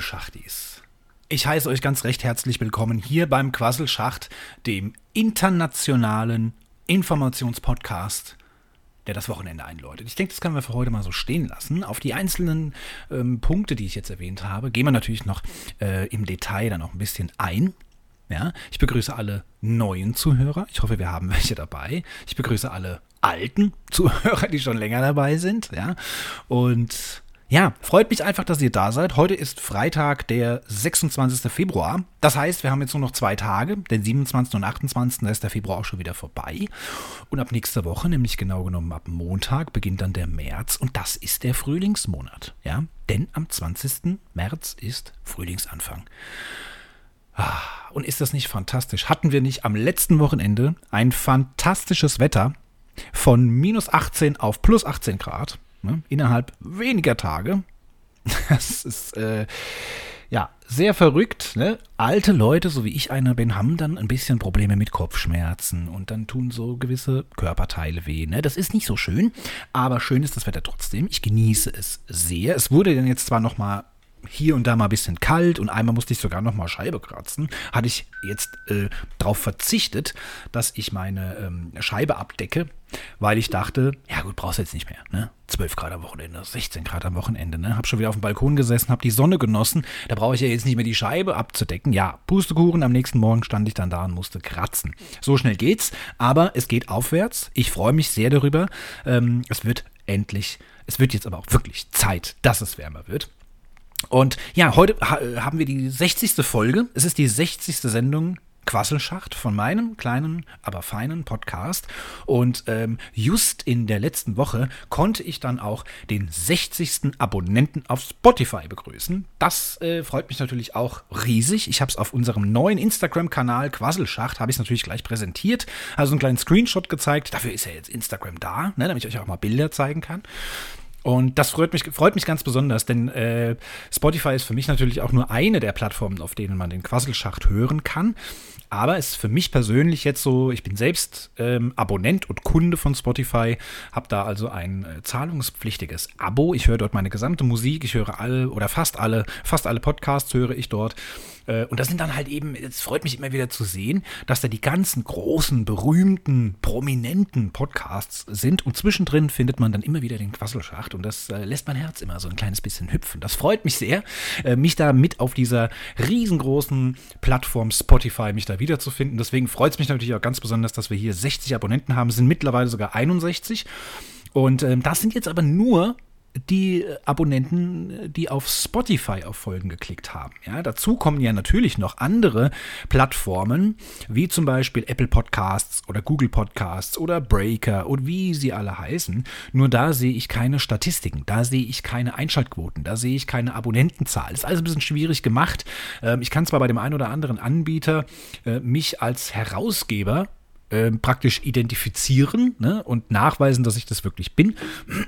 liebe Schachtis. Ich heiße euch ganz recht herzlich willkommen hier beim Quasselschacht, dem internationalen Informationspodcast, der das Wochenende einläutet. Ich denke, das können wir für heute mal so stehen lassen. Auf die einzelnen ähm, Punkte, die ich jetzt erwähnt habe, gehen wir natürlich noch äh, im Detail dann noch ein bisschen ein. Ja, ich begrüße alle neuen Zuhörer. Ich hoffe, wir haben welche dabei. Ich begrüße alle alten Zuhörer, die schon länger dabei sind. Ja, und ja, freut mich einfach, dass ihr da seid. Heute ist Freitag, der 26. Februar. Das heißt, wir haben jetzt nur noch zwei Tage, den 27. und 28. Da ist der Februar auch schon wieder vorbei. Und ab nächster Woche, nämlich genau genommen ab Montag, beginnt dann der März. Und das ist der Frühlingsmonat. Ja, denn am 20. März ist Frühlingsanfang. Ah, und ist das nicht fantastisch? Hatten wir nicht am letzten Wochenende ein fantastisches Wetter von minus 18 auf plus 18 Grad? Ne? Innerhalb weniger Tage. Das ist äh, ja sehr verrückt. Ne? Alte Leute, so wie ich einer bin, haben dann ein bisschen Probleme mit Kopfschmerzen und dann tun so gewisse Körperteile weh. Ne? Das ist nicht so schön, aber schön ist das Wetter trotzdem. Ich genieße es sehr. Es wurde dann jetzt zwar noch mal hier und da mal ein bisschen kalt und einmal musste ich sogar nochmal Scheibe kratzen. Hatte ich jetzt äh, darauf verzichtet, dass ich meine ähm, Scheibe abdecke, weil ich dachte, ja gut, brauchst du jetzt nicht mehr. Ne? 12 Grad am Wochenende, 16 Grad am Wochenende. Ne? Hab schon wieder auf dem Balkon gesessen, hab die Sonne genossen. Da brauche ich ja jetzt nicht mehr die Scheibe abzudecken. Ja, Pustekuchen, am nächsten Morgen stand ich dann da und musste kratzen. So schnell geht's, aber es geht aufwärts. Ich freue mich sehr darüber. Ähm, es wird endlich, es wird jetzt aber auch wirklich Zeit, dass es wärmer wird. Und ja, heute haben wir die 60. Folge. Es ist die 60. Sendung Quasselschacht von meinem kleinen, aber feinen Podcast. Und ähm, just in der letzten Woche konnte ich dann auch den 60. Abonnenten auf Spotify begrüßen. Das äh, freut mich natürlich auch riesig. Ich habe es auf unserem neuen Instagram-Kanal Quasselschacht, habe ich es natürlich gleich präsentiert. Also einen kleinen Screenshot gezeigt. Dafür ist ja jetzt Instagram da, ne, damit ich euch auch mal Bilder zeigen kann. Und das freut mich, freut mich ganz besonders, denn äh, Spotify ist für mich natürlich auch nur eine der Plattformen, auf denen man den Quasselschacht hören kann. Aber es ist für mich persönlich jetzt so, ich bin selbst ähm, Abonnent und Kunde von Spotify, habe da also ein äh, zahlungspflichtiges Abo. Ich höre dort meine gesamte Musik, ich höre alle oder fast alle, fast alle Podcasts höre ich dort. Äh, und das sind dann halt eben, es freut mich immer wieder zu sehen, dass da die ganzen großen, berühmten, prominenten Podcasts sind und zwischendrin findet man dann immer wieder den Quasselschacht und das äh, lässt mein Herz immer so ein kleines bisschen hüpfen. Das freut mich sehr, äh, mich da mit auf dieser riesengroßen Plattform Spotify mich da wiederzufinden. Deswegen freut es mich natürlich auch ganz besonders, dass wir hier 60 Abonnenten haben, sind mittlerweile sogar 61. Und ähm, das sind jetzt aber nur die Abonnenten, die auf Spotify auf Folgen geklickt haben. Ja, dazu kommen ja natürlich noch andere Plattformen, wie zum Beispiel Apple Podcasts oder Google Podcasts oder Breaker und wie sie alle heißen. Nur da sehe ich keine Statistiken, da sehe ich keine Einschaltquoten, da sehe ich keine Abonnentenzahl. Das ist alles ein bisschen schwierig gemacht. Ähm, ich kann zwar bei dem einen oder anderen Anbieter äh, mich als Herausgeber äh, praktisch identifizieren ne, und nachweisen, dass ich das wirklich bin,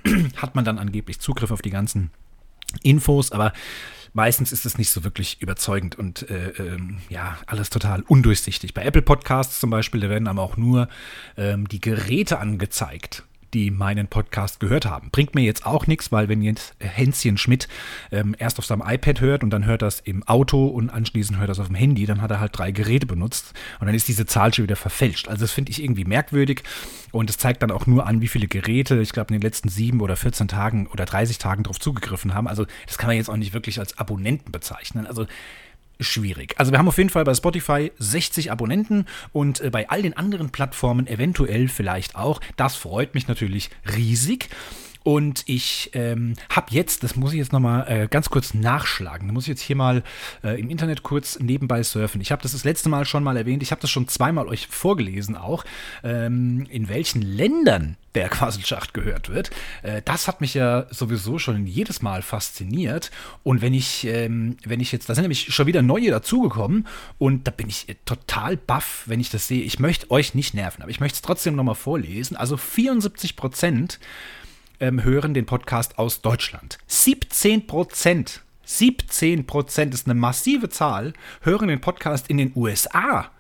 hat man dann angeblich Zugriff auf die ganzen Infos, aber meistens ist es nicht so wirklich überzeugend und äh, ähm, ja, alles total undurchsichtig. Bei Apple Podcasts zum Beispiel, da werden aber auch nur ähm, die Geräte angezeigt die meinen Podcast gehört haben. Bringt mir jetzt auch nichts, weil wenn jetzt Hänschen Schmidt ähm, erst auf seinem iPad hört und dann hört das im Auto und anschließend hört das auf dem Handy, dann hat er halt drei Geräte benutzt und dann ist diese Zahl schon wieder verfälscht. Also das finde ich irgendwie merkwürdig und es zeigt dann auch nur an, wie viele Geräte, ich glaube, in den letzten sieben oder 14 Tagen oder 30 Tagen drauf zugegriffen haben. Also das kann man jetzt auch nicht wirklich als Abonnenten bezeichnen. Also schwierig. Also wir haben auf jeden Fall bei Spotify 60 Abonnenten und äh, bei all den anderen Plattformen eventuell vielleicht auch. Das freut mich natürlich riesig. Und ich ähm, habe jetzt, das muss ich jetzt nochmal äh, ganz kurz nachschlagen, da muss ich jetzt hier mal äh, im Internet kurz nebenbei surfen. Ich habe das das letzte Mal schon mal erwähnt, ich habe das schon zweimal euch vorgelesen auch, ähm, in welchen Ländern der Quasselschacht gehört wird. Äh, das hat mich ja sowieso schon jedes Mal fasziniert. Und wenn ich, ähm, wenn ich jetzt, da sind nämlich schon wieder neue dazugekommen und da bin ich äh, total baff, wenn ich das sehe. Ich möchte euch nicht nerven, aber ich möchte es trotzdem nochmal vorlesen. Also 74 Prozent ähm, hören den Podcast aus Deutschland. 17 Prozent, 17 Prozent ist eine massive Zahl, hören den Podcast in den USA.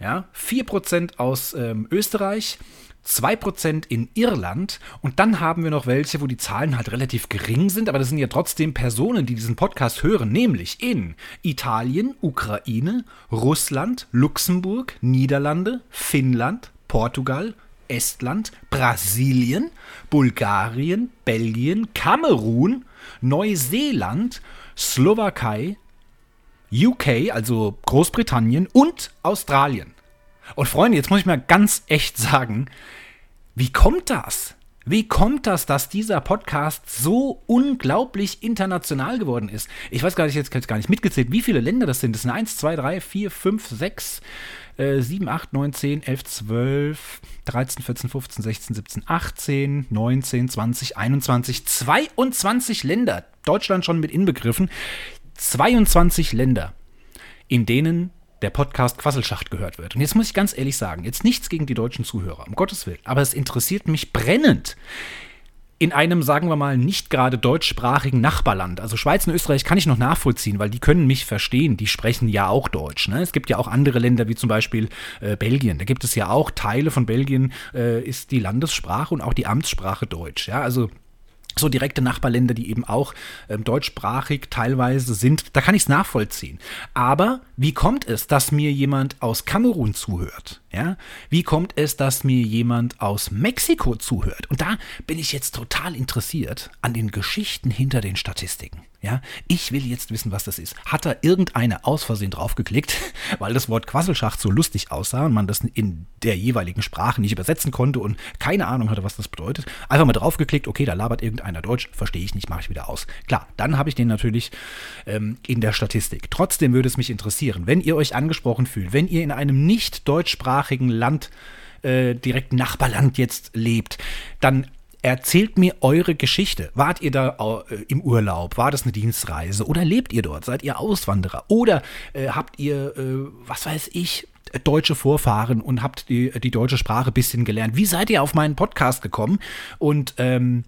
Ja, 4% aus ähm, Österreich, 2% in Irland und dann haben wir noch welche, wo die Zahlen halt relativ gering sind, aber das sind ja trotzdem Personen, die diesen Podcast hören, nämlich in Italien, Ukraine, Russland, Luxemburg, Niederlande, Finnland, Portugal, Estland, Brasilien, Bulgarien, Belgien, Kamerun, Neuseeland, Slowakei, UK, also Großbritannien und Australien. Und Freunde, jetzt muss ich mal ganz echt sagen, wie kommt das? Wie kommt das, dass dieser Podcast so unglaublich international geworden ist? Ich weiß gar nicht, jetzt kann ich gar nicht mitgezählt, wie viele Länder das sind. Das sind 1, 2, 3, 4, 5, 6, 7, 8, 9, 10, 11, 12, 13, 14, 15, 16, 17, 18, 19, 20, 21, 22 Länder. Deutschland schon mit inbegriffen. 22 Länder, in denen der Podcast Quasselschacht gehört wird. Und jetzt muss ich ganz ehrlich sagen, jetzt nichts gegen die deutschen Zuhörer, um Gottes Willen, aber es interessiert mich brennend in einem, sagen wir mal, nicht gerade deutschsprachigen Nachbarland. Also Schweiz und Österreich kann ich noch nachvollziehen, weil die können mich verstehen. Die sprechen ja auch Deutsch. Ne? Es gibt ja auch andere Länder, wie zum Beispiel äh, Belgien. Da gibt es ja auch Teile von Belgien, äh, ist die Landessprache und auch die Amtssprache Deutsch. Ja, also so direkte Nachbarländer, die eben auch ähm, deutschsprachig teilweise sind, da kann ich es nachvollziehen. Aber wie kommt es, dass mir jemand aus Kamerun zuhört? Ja? Wie kommt es, dass mir jemand aus Mexiko zuhört? Und da bin ich jetzt total interessiert an den Geschichten hinter den Statistiken. Ja? Ich will jetzt wissen, was das ist. Hat da irgendeine aus Versehen draufgeklickt, weil das Wort Quasselschacht so lustig aussah und man das in der jeweiligen Sprache nicht übersetzen konnte und keine Ahnung hatte, was das bedeutet? Einfach mal draufgeklickt, okay, da labert irgendein redet einer Deutsch, verstehe ich nicht, mache ich wieder aus. Klar, dann habe ich den natürlich ähm, in der Statistik. Trotzdem würde es mich interessieren, wenn ihr euch angesprochen fühlt, wenn ihr in einem nicht deutschsprachigen Land, äh, direkt Nachbarland jetzt lebt, dann Erzählt mir eure Geschichte. Wart ihr da äh, im Urlaub? War das eine Dienstreise? Oder lebt ihr dort? Seid ihr Auswanderer? Oder äh, habt ihr, äh, was weiß ich, deutsche Vorfahren und habt die, die deutsche Sprache ein bisschen gelernt? Wie seid ihr auf meinen Podcast gekommen? Und ähm,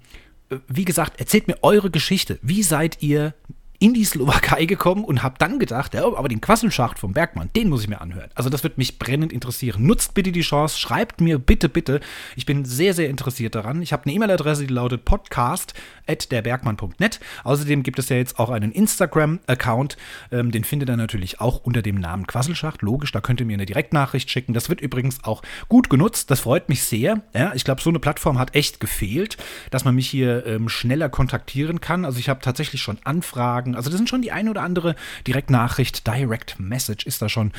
wie gesagt, erzählt mir eure Geschichte. Wie seid ihr in die Slowakei gekommen und habe dann gedacht, ja, aber den Quasselschacht vom Bergmann, den muss ich mir anhören. Also das wird mich brennend interessieren. Nutzt bitte die Chance, schreibt mir bitte, bitte. Ich bin sehr, sehr interessiert daran. Ich habe eine E-Mail-Adresse, die lautet podcast.derbergmann.net. Außerdem gibt es ja jetzt auch einen Instagram-Account. Ähm, den findet ihr natürlich auch unter dem Namen Quasselschacht. Logisch, da könnt ihr mir eine Direktnachricht schicken. Das wird übrigens auch gut genutzt. Das freut mich sehr. Ja, ich glaube, so eine Plattform hat echt gefehlt, dass man mich hier ähm, schneller kontaktieren kann. Also ich habe tatsächlich schon Anfragen sagen. Also das sind schon die ein oder andere Direktnachricht, Direct Message ist da schon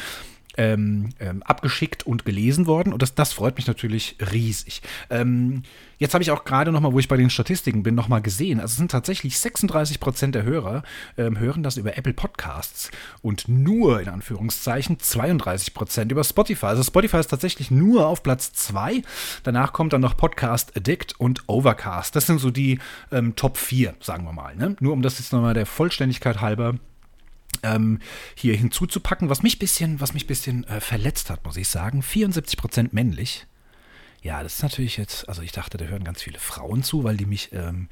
ähm, ähm, abgeschickt und gelesen worden. Und das, das freut mich natürlich riesig. Ähm, jetzt habe ich auch gerade nochmal, wo ich bei den Statistiken bin, nochmal gesehen. Also es sind tatsächlich 36 Prozent der Hörer ähm, hören das über Apple Podcasts und nur in Anführungszeichen 32 Prozent über Spotify. Also Spotify ist tatsächlich nur auf Platz 2. Danach kommt dann noch Podcast Addict und Overcast. Das sind so die ähm, Top 4, sagen wir mal. Ne? Nur um das jetzt nochmal der Vollständigkeit halber ähm, hier hinzuzupacken, was mich bisschen, was mich bisschen äh, verletzt hat, muss ich sagen. 74% männlich. Ja, das ist natürlich jetzt, also ich dachte, da hören ganz viele Frauen zu, weil die mich ähm,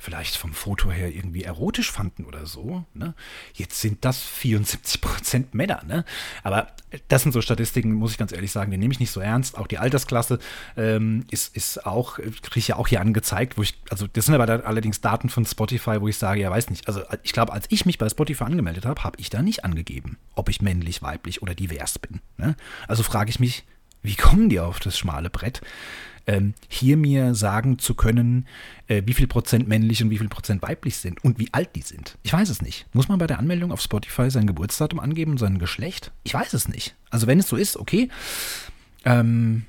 vielleicht vom Foto her irgendwie erotisch fanden oder so. Ne? Jetzt sind das 74 Prozent Männer. Ne? Aber das sind so Statistiken, muss ich ganz ehrlich sagen, die nehme ich nicht so ernst. Auch die Altersklasse ähm, ist, ist auch, kriege ich ja auch hier angezeigt, wo ich, also das sind aber da allerdings Daten von Spotify, wo ich sage, ja, weiß nicht. Also ich glaube, als ich mich bei Spotify angemeldet habe, habe ich da nicht angegeben, ob ich männlich, weiblich oder divers bin. Ne? Also frage ich mich, wie kommen die auf das schmale Brett? ähm, hier mir sagen zu können, äh, wie viel Prozent männlich und wie viel Prozent weiblich sind und wie alt die sind. Ich weiß es nicht. Muss man bei der Anmeldung auf Spotify sein Geburtsdatum angeben und sein Geschlecht? Ich weiß es nicht. Also wenn es so ist, okay. Ähm,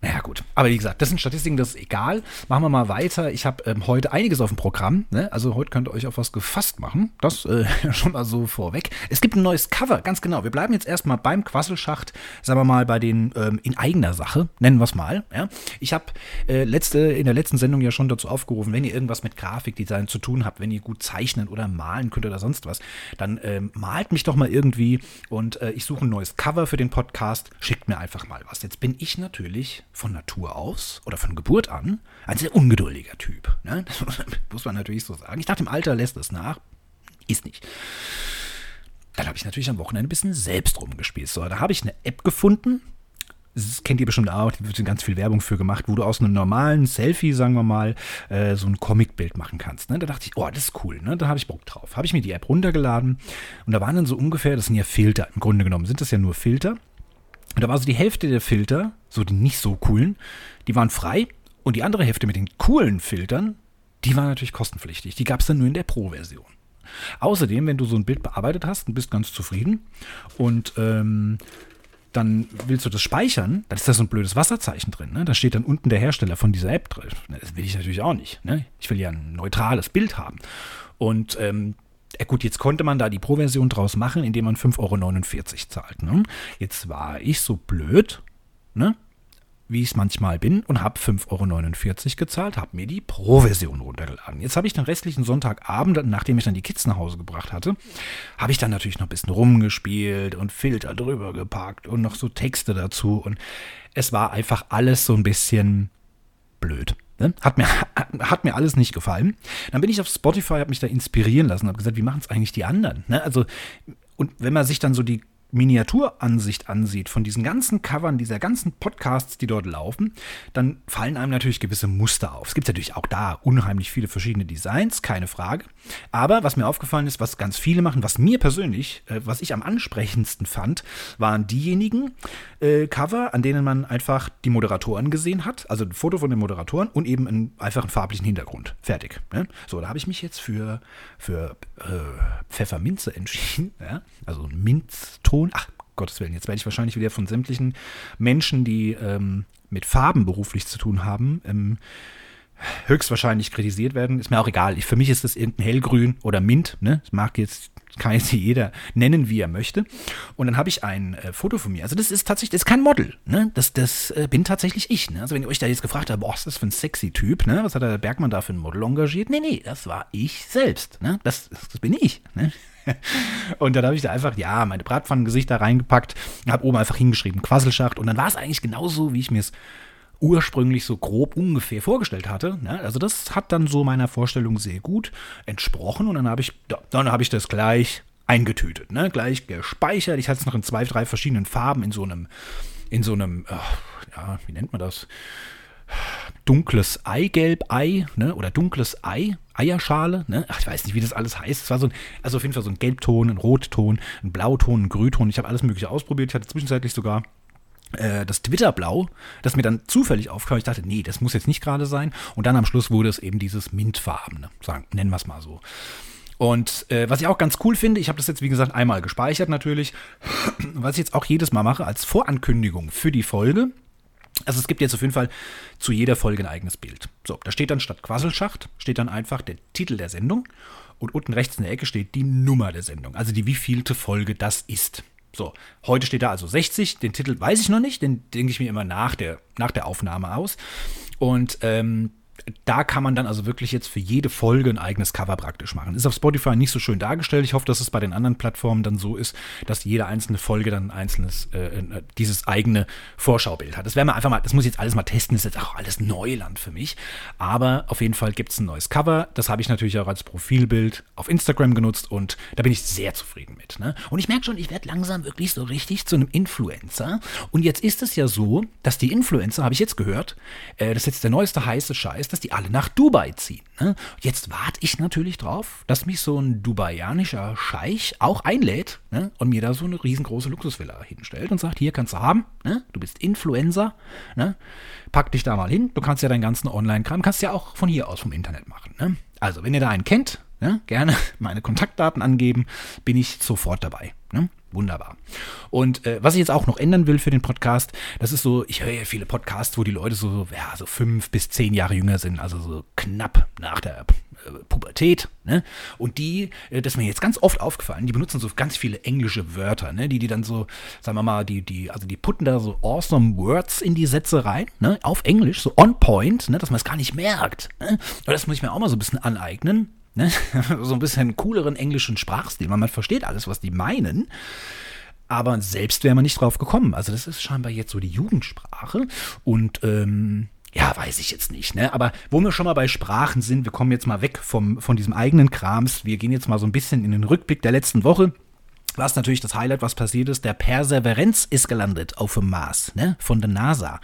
naja, gut. Aber wie gesagt, das sind Statistiken, das ist egal. Machen wir mal weiter. Ich habe ähm, heute einiges auf dem Programm. Ne? Also heute könnt ihr euch auf was gefasst machen. Das äh, schon mal so vorweg. Es gibt ein neues Cover, ganz genau. Wir bleiben jetzt erstmal beim Quasselschacht, sagen wir mal bei den ähm, in eigener Sache, nennen wir es mal. Ja? Ich habe äh, letzte, in der letzten Sendung ja schon dazu aufgerufen, wenn ihr irgendwas mit Grafikdesign zu tun habt, wenn ihr gut zeichnen oder malen könnt oder sonst was, dann ähm, malt mich doch mal irgendwie und äh, ich suche ein neues Cover für den Podcast. Schickt mir einfach mal was. Jetzt bin ich natürlich von Natur aus oder von Geburt an ein sehr ungeduldiger Typ. Ne? Das muss man natürlich so sagen. Ich dachte, im Alter lässt es nach. Ist nicht. Dann habe ich natürlich am Wochenende ein bisschen selbst rumgespielt. So, da habe ich eine App gefunden. Das kennt ihr bestimmt auch, da wird ganz viel Werbung für gemacht, wo du aus einem normalen Selfie, sagen wir mal, äh, so ein Comicbild machen kannst. Ne? Da dachte ich, oh, das ist cool, ne? da habe ich Bock drauf. Habe ich mir die App runtergeladen und da waren dann so ungefähr, das sind ja Filter, im Grunde genommen sind das ja nur Filter und da war so die Hälfte der Filter, so die nicht so coolen, die waren frei. Und die andere Hälfte mit den coolen Filtern, die waren natürlich kostenpflichtig. Die gab es dann nur in der Pro-Version. Außerdem, wenn du so ein Bild bearbeitet hast und bist ganz zufrieden und ähm, dann willst du das speichern, dann ist da so ein blödes Wasserzeichen drin. Ne? Da steht dann unten der Hersteller von dieser App drin. Ne, das will ich natürlich auch nicht. Ne? Ich will ja ein neutrales Bild haben. Und ähm, ja gut, jetzt konnte man da die Pro-Version draus machen, indem man 5,49 Euro zahlt. Ne? Jetzt war ich so blöd, ne? wie ich es manchmal bin, und habe 5,49 Euro gezahlt, habe mir die Pro-Version runtergeladen. Jetzt habe ich den restlichen Sonntagabend, nachdem ich dann die Kids nach Hause gebracht hatte, habe ich dann natürlich noch ein bisschen rumgespielt und Filter drüber gepackt und noch so Texte dazu. Und es war einfach alles so ein bisschen blöd. Ne? Hat, mir, hat mir alles nicht gefallen. Dann bin ich auf Spotify, habe mich da inspirieren lassen, habe gesagt, wie machen es eigentlich die anderen? Ne? Also, und wenn man sich dann so die Miniaturansicht ansieht, von diesen ganzen Covern, dieser ganzen Podcasts, die dort laufen, dann fallen einem natürlich gewisse Muster auf. Es gibt natürlich auch da unheimlich viele verschiedene Designs, keine Frage. Aber was mir aufgefallen ist, was ganz viele machen, was mir persönlich, äh, was ich am ansprechendsten fand, waren diejenigen äh, Cover, an denen man einfach die Moderatoren gesehen hat, also ein Foto von den Moderatoren und eben einen, einfach einen farblichen Hintergrund. Fertig. Ne? So, da habe ich mich jetzt für, für äh, Pfefferminze entschieden. Ja? Also ein Minzton. Ach, Gottes Willen, jetzt werde ich wahrscheinlich wieder von sämtlichen Menschen, die ähm, mit Farben beruflich zu tun haben, ähm, höchstwahrscheinlich kritisiert werden. Ist mir auch egal. Ich, für mich ist das irgendein Hellgrün oder Mint. Ne? Ich mag jetzt kann jetzt jeder nennen, wie er möchte. Und dann habe ich ein äh, Foto von mir. Also das ist tatsächlich, das ist kein Model. Ne? Das, das äh, bin tatsächlich ich. Ne? Also wenn ihr euch da jetzt gefragt habt, boah, was ist das für ein sexy Typ, ne? was hat der Bergmann da für ein Model engagiert? Nee, nee, das war ich selbst. Ne? Das, das bin ich. Ne? Und dann habe ich da einfach, ja, meine Bratpfannengesichter reingepackt, habe oben einfach hingeschrieben, Quasselschacht. Und dann war es eigentlich genauso, wie ich mir es ursprünglich so grob ungefähr vorgestellt hatte. Ja, ne? also das hat dann so meiner Vorstellung sehr gut entsprochen und dann habe ich, dann habe ich das gleich eingetütet, ne? gleich gespeichert. Ich hatte es noch in zwei, drei verschiedenen Farben in so einem, in so einem, äh, ja, wie nennt man das? Dunkles Eigelb, Ei, ne? oder dunkles Ei, Eierschale, ne? Ach, ich weiß nicht, wie das alles heißt. Es war so ein, also auf jeden Fall so ein Gelbton, ein Rotton, ein Blauton, ein Grüton. Ich habe alles Mögliche ausprobiert. Ich hatte zwischenzeitlich sogar äh, das Twitter-Blau, das mir dann zufällig aufkam. Ich dachte, nee, das muss jetzt nicht gerade sein. Und dann am Schluss wurde es eben dieses Mintfarbene, sagen, nennen wir es mal so. Und äh, was ich auch ganz cool finde, ich habe das jetzt wie gesagt einmal gespeichert natürlich, was ich jetzt auch jedes Mal mache als Vorankündigung für die Folge. Also es gibt jetzt auf jeden Fall zu jeder Folge ein eigenes Bild. So, da steht dann statt Quasselschacht, steht dann einfach der Titel der Sendung und unten rechts in der Ecke steht die Nummer der Sendung, also die wievielte Folge das ist. So, heute steht da also 60. Den Titel weiß ich noch nicht, den denke ich mir immer nach der, nach der Aufnahme aus. Und ähm, da kann man dann also wirklich jetzt für jede Folge ein eigenes Cover praktisch machen. Ist auf Spotify nicht so schön dargestellt. Ich hoffe, dass es bei den anderen Plattformen dann so ist, dass jede einzelne Folge dann ein einzelnes, äh, äh dieses eigene Vorschaubild hat. Das werden wir einfach mal, das muss ich jetzt alles mal testen, das ist jetzt auch alles Neuland für mich. Aber auf jeden Fall gibt es ein neues Cover. Das habe ich natürlich auch als Profilbild auf Instagram genutzt und da bin ich sehr zufrieden mit. Ne? Und ich merke schon, ich werde langsam wirklich so richtig zu einem Influencer. Und jetzt ist es ja so, dass die Influencer, habe ich jetzt gehört, äh, das ist jetzt der neueste heiße Scheiß, heißt, dass die alle nach Dubai ziehen. Ne? Jetzt warte ich natürlich drauf, dass mich so ein dubaianischer Scheich auch einlädt ne? und mir da so eine riesengroße Luxusvilla hinstellt und sagt, hier kannst du haben, ne? du bist Influencer, ne? pack dich da mal hin, du kannst ja deinen ganzen Online-Kram, kannst ja auch von hier aus vom Internet machen. Ne? Also, wenn ihr da einen kennt, ne? gerne meine Kontaktdaten angeben, bin ich sofort dabei. Ne? Wunderbar. Und äh, was ich jetzt auch noch ändern will für den Podcast, das ist so, ich höre ja viele Podcasts, wo die Leute so, ja, so fünf bis zehn Jahre jünger sind, also so knapp nach der äh, Pubertät. Ne? Und die, äh, das ist mir jetzt ganz oft aufgefallen, die benutzen so ganz viele englische Wörter, ne? die die dann so, sagen wir mal, die, die, also die putten da so awesome Words in die Sätze rein, ne? auf Englisch, so on point, ne? dass man es gar nicht merkt. Ne? Und das muss ich mir auch mal so ein bisschen aneignen ne? so ein bisschen cooleren englischen Sprachstil. Man versteht alles, was die meinen. Aber selbst wäre man nicht drauf gekommen. Also das ist scheinbar jetzt so die Jugendsprache. Und ähm, ja, weiß ich jetzt nicht, ne? Aber wo wir schon mal bei Sprachen sind, wir kommen jetzt mal weg vom, von diesem eigenen Krams. Wir gehen jetzt mal so ein bisschen in den Rückblick der letzten Woche. Was natürlich das Highlight, was passiert ist, der Perseverenz ist gelandet auf dem Mars, ne? Von der NASA.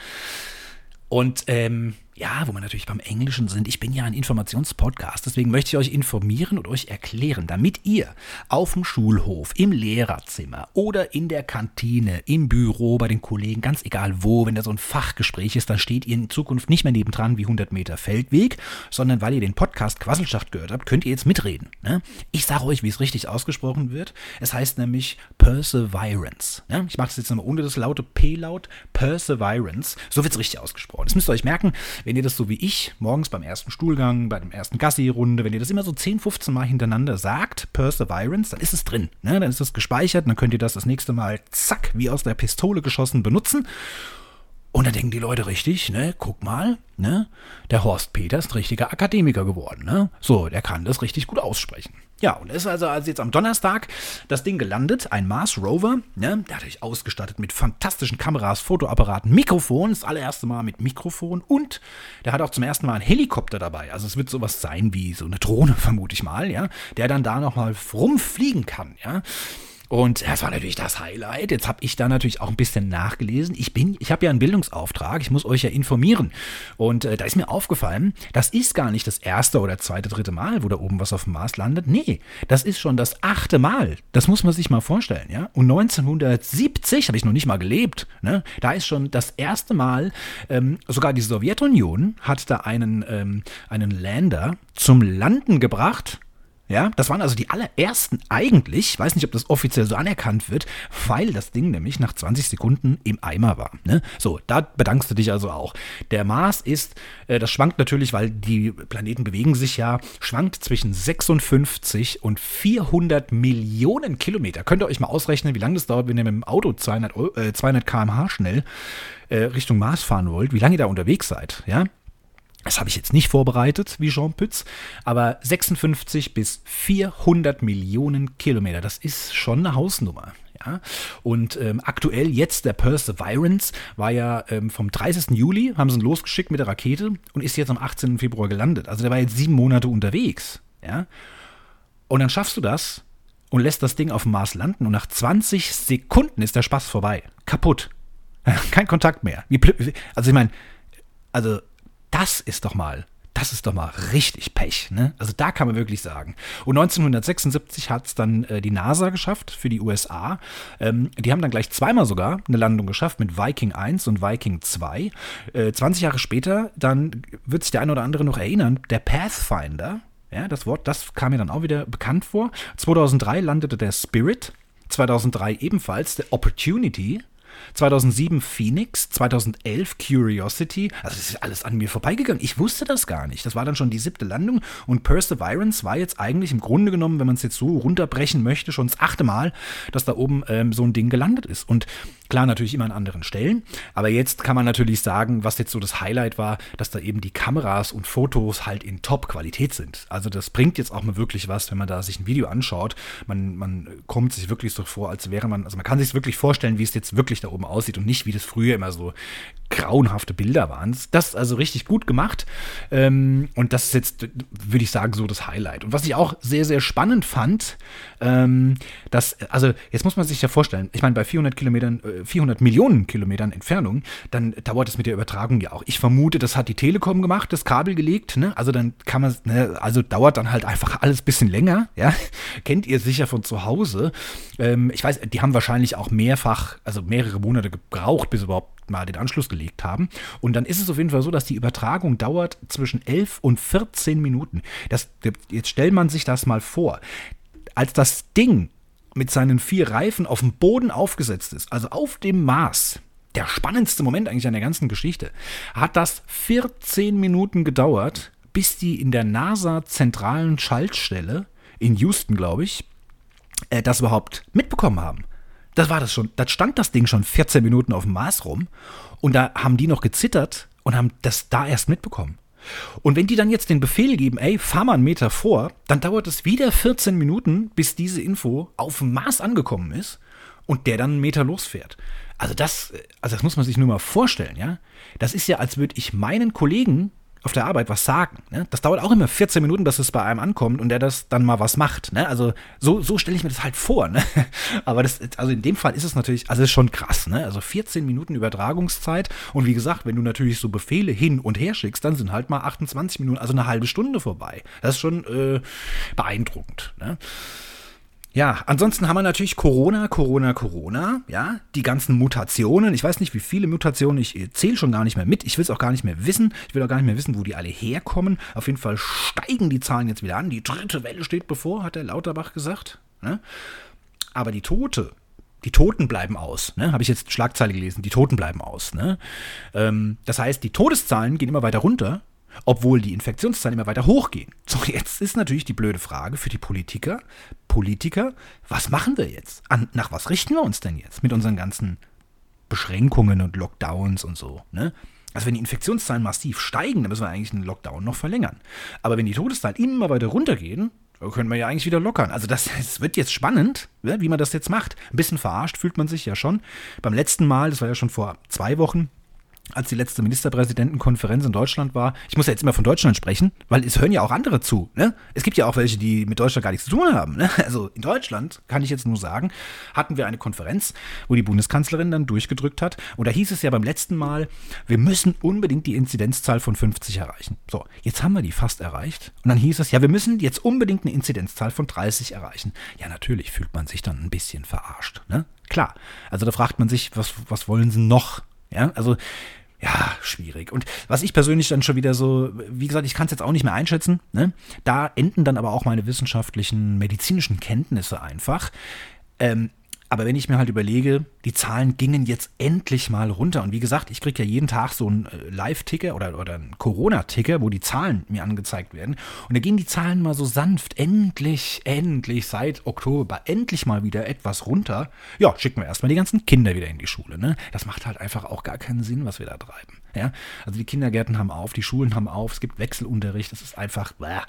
Und ähm, ja, wo wir natürlich beim Englischen sind. Ich bin ja ein Informationspodcast, deswegen möchte ich euch informieren und euch erklären, damit ihr auf dem Schulhof, im Lehrerzimmer oder in der Kantine, im Büro, bei den Kollegen, ganz egal wo, wenn da so ein Fachgespräch ist, dann steht ihr in Zukunft nicht mehr nebendran wie 100 Meter Feldweg, sondern weil ihr den Podcast Quasselschacht gehört habt, könnt ihr jetzt mitreden. Ne? Ich sage euch, wie es richtig ausgesprochen wird. Es heißt nämlich Perseverance. Ne? Ich mache es jetzt nochmal ohne das laute P-Laut. Perseverance. So wird es richtig ausgesprochen. Das müsst ihr euch merken wenn ihr das so wie ich morgens beim ersten Stuhlgang, bei dem ersten Gassi-Runde, wenn ihr das immer so 10, 15 Mal hintereinander sagt, Perseverance, dann ist es drin. Ne? Dann ist es gespeichert, dann könnt ihr das das nächste Mal zack, wie aus der Pistole geschossen benutzen. Und da denken die Leute richtig, ne, guck mal, ne, der Horst Peter ist ein richtiger Akademiker geworden, ne? So, der kann das richtig gut aussprechen. Ja, und ist also, also jetzt am Donnerstag das Ding gelandet, ein Mars Rover, ne, Der hat dadurch ausgestattet mit fantastischen Kameras, Fotoapparaten, Mikrofon, das allererste Mal mit Mikrofon und der hat auch zum ersten Mal einen Helikopter dabei. Also es wird sowas sein wie so eine Drohne, vermute ich mal, ja, der dann da nochmal rumfliegen kann, ja. Und das war natürlich das Highlight. Jetzt habe ich da natürlich auch ein bisschen nachgelesen. Ich bin, ich habe ja einen Bildungsauftrag, ich muss euch ja informieren. Und äh, da ist mir aufgefallen, das ist gar nicht das erste oder zweite, dritte Mal, wo da oben was auf dem Mars landet. Nee, das ist schon das achte Mal. Das muss man sich mal vorstellen, ja. Und 1970 habe ich noch nicht mal gelebt. Ne? Da ist schon das erste Mal, ähm, sogar die Sowjetunion hat da einen, ähm, einen Lander zum Landen gebracht ja, das waren also die allerersten eigentlich, weiß nicht, ob das offiziell so anerkannt wird, weil das Ding nämlich nach 20 Sekunden im Eimer war. Ne? So, da bedankst du dich also auch. Der Mars ist, äh, das schwankt natürlich, weil die Planeten bewegen sich ja, schwankt zwischen 56 und 400 Millionen Kilometer. Könnt ihr euch mal ausrechnen, wie lange das dauert, wenn ihr mit dem Auto 200, äh, 200 km/h schnell äh, Richtung Mars fahren wollt, wie lange ihr da unterwegs seid. Ja, das habe ich jetzt nicht vorbereitet, wie Jean Pütz, aber 56 bis 400 Millionen Kilometer, das ist schon eine Hausnummer. Ja? Und ähm, aktuell jetzt der Perseverance war ja ähm, vom 30. Juli, haben sie ihn losgeschickt mit der Rakete und ist jetzt am 18. Februar gelandet. Also der war jetzt sieben Monate unterwegs. Ja? Und dann schaffst du das und lässt das Ding auf dem Mars landen und nach 20 Sekunden ist der Spaß vorbei. Kaputt. Kein Kontakt mehr. Also ich meine, also das ist doch mal das ist doch mal richtig Pech. Ne? Also da kann man wirklich sagen. Und 1976 hat es dann äh, die NASA geschafft für die USA. Ähm, die haben dann gleich zweimal sogar eine Landung geschafft mit Viking 1 und Viking 2. Äh, 20 Jahre später, dann wird sich der eine oder andere noch erinnern, der Pathfinder. Ja, das Wort, das kam mir dann auch wieder bekannt vor. 2003 landete der Spirit, 2003 ebenfalls der Opportunity 2007 Phoenix, 2011 Curiosity. Also das ist alles an mir vorbeigegangen. Ich wusste das gar nicht. Das war dann schon die siebte Landung und Perseverance war jetzt eigentlich im Grunde genommen, wenn man es jetzt so runterbrechen möchte, schon das achte Mal, dass da oben ähm, so ein Ding gelandet ist. Und Klar, natürlich immer an anderen Stellen. Aber jetzt kann man natürlich sagen, was jetzt so das Highlight war, dass da eben die Kameras und Fotos halt in Top-Qualität sind. Also das bringt jetzt auch mal wirklich was, wenn man da sich ein Video anschaut. Man, man kommt sich wirklich so vor, als wäre man, also man kann sich wirklich vorstellen, wie es jetzt wirklich da oben aussieht und nicht, wie das früher immer so grauenhafte Bilder waren. Das ist also richtig gut gemacht. Ähm, und das ist jetzt, würde ich sagen, so das Highlight. Und was ich auch sehr, sehr spannend fand, ähm, das, also jetzt muss man sich ja vorstellen, ich meine, bei 400 Kilometern, 400 äh, Millionen Kilometern Entfernung, dann dauert es mit der Übertragung ja auch. Ich vermute, das hat die Telekom gemacht, das Kabel gelegt, ne? Also dann kann man, ne? also dauert dann halt einfach alles ein bisschen länger, ja? Kennt ihr sicher von zu Hause. Ähm, ich weiß, die haben wahrscheinlich auch mehrfach, also mehrere Monate gebraucht, bis überhaupt mal den Anschluss gelegt haben. Und dann ist es auf jeden Fall so, dass die Übertragung dauert zwischen 11 und 14 Minuten. Das, jetzt stellt man sich das mal vor als das Ding mit seinen vier Reifen auf dem Boden aufgesetzt ist, also auf dem Mars, der spannendste Moment eigentlich an der ganzen Geschichte, hat das 14 Minuten gedauert, bis die in der NASA-zentralen Schaltstelle in Houston, glaube ich, äh, das überhaupt mitbekommen haben. Das war das schon. Da stand das Ding schon 14 Minuten auf dem Mars rum und da haben die noch gezittert und haben das da erst mitbekommen. Und wenn die dann jetzt den Befehl geben, ey, fahr mal einen Meter vor, dann dauert es wieder 14 Minuten, bis diese Info auf dem Mars angekommen ist und der dann einen Meter losfährt. Also das, äh, also das muss man sich nur mal vorstellen, ja. Das ist ja, als würde ich meinen Kollegen auf der Arbeit was sagen. Ne? Das dauert auch immer 14 Minuten, dass es bei einem ankommt und der das dann mal was macht. Ne? Also so, so stelle ich mir das halt vor. Ne? Aber das, also in dem Fall ist es natürlich, also ist schon krass. Ne? Also 14 Minuten Übertragungszeit und wie gesagt, wenn du natürlich so Befehle hin und her schickst, dann sind halt mal 28 Minuten, also eine halbe Stunde vorbei. Das ist schon äh, beeindruckend. Ne? Ja, ansonsten haben wir natürlich Corona, Corona, Corona, ja, die ganzen Mutationen. Ich weiß nicht, wie viele Mutationen, ich äh, zähle schon gar nicht mehr mit. Ich will es auch gar nicht mehr wissen. Ich will auch gar nicht mehr wissen, wo die alle herkommen. Auf jeden Fall steigen die Zahlen jetzt wieder an. Die dritte Welle steht bevor, hat der Lauterbach gesagt. Ne? Aber die Tote, die Toten bleiben aus. Ne? Habe ich jetzt Schlagzeile gelesen, die Toten bleiben aus. Ne? Ähm, das heißt, die Todeszahlen gehen immer weiter runter, obwohl die Infektionszahlen immer weiter hochgehen. So, jetzt ist natürlich die blöde Frage für die Politiker, Politiker, was machen wir jetzt? An, nach was richten wir uns denn jetzt mit unseren ganzen Beschränkungen und Lockdowns und so, ne? Also wenn die Infektionszahlen massiv steigen, dann müssen wir eigentlich einen Lockdown noch verlängern. Aber wenn die Todeszahlen immer weiter runtergehen, dann können wir ja eigentlich wieder lockern. Also das, das wird jetzt spannend, ne, wie man das jetzt macht. Ein bisschen verarscht fühlt man sich ja schon. Beim letzten Mal, das war ja schon vor zwei Wochen, als die letzte Ministerpräsidentenkonferenz in Deutschland war, ich muss ja jetzt immer von Deutschland sprechen, weil es hören ja auch andere zu. Ne? Es gibt ja auch welche, die mit Deutschland gar nichts zu tun haben. Ne? Also in Deutschland, kann ich jetzt nur sagen, hatten wir eine Konferenz, wo die Bundeskanzlerin dann durchgedrückt hat. Und da hieß es ja beim letzten Mal, wir müssen unbedingt die Inzidenzzahl von 50 erreichen. So, jetzt haben wir die fast erreicht. Und dann hieß es, ja, wir müssen jetzt unbedingt eine Inzidenzzahl von 30 erreichen. Ja, natürlich fühlt man sich dann ein bisschen verarscht. Ne? Klar. Also da fragt man sich, was, was wollen sie noch? Ja, also ja, schwierig. Und was ich persönlich dann schon wieder so, wie gesagt, ich kann es jetzt auch nicht mehr einschätzen. Ne? Da enden dann aber auch meine wissenschaftlichen, medizinischen Kenntnisse einfach. Ähm, aber wenn ich mir halt überlege, die Zahlen gingen jetzt endlich mal runter. Und wie gesagt, ich kriege ja jeden Tag so einen äh, Live-Ticker oder, oder einen Corona-Ticker, wo die Zahlen mir angezeigt werden. Und da gehen die Zahlen mal so sanft, endlich, endlich seit Oktober, endlich mal wieder etwas runter. Ja, schicken wir erstmal die ganzen Kinder wieder in die Schule. Ne? Das macht halt einfach auch gar keinen Sinn, was wir da treiben. Ja? Also die Kindergärten haben auf, die Schulen haben auf, es gibt Wechselunterricht, das ist einfach. Bäh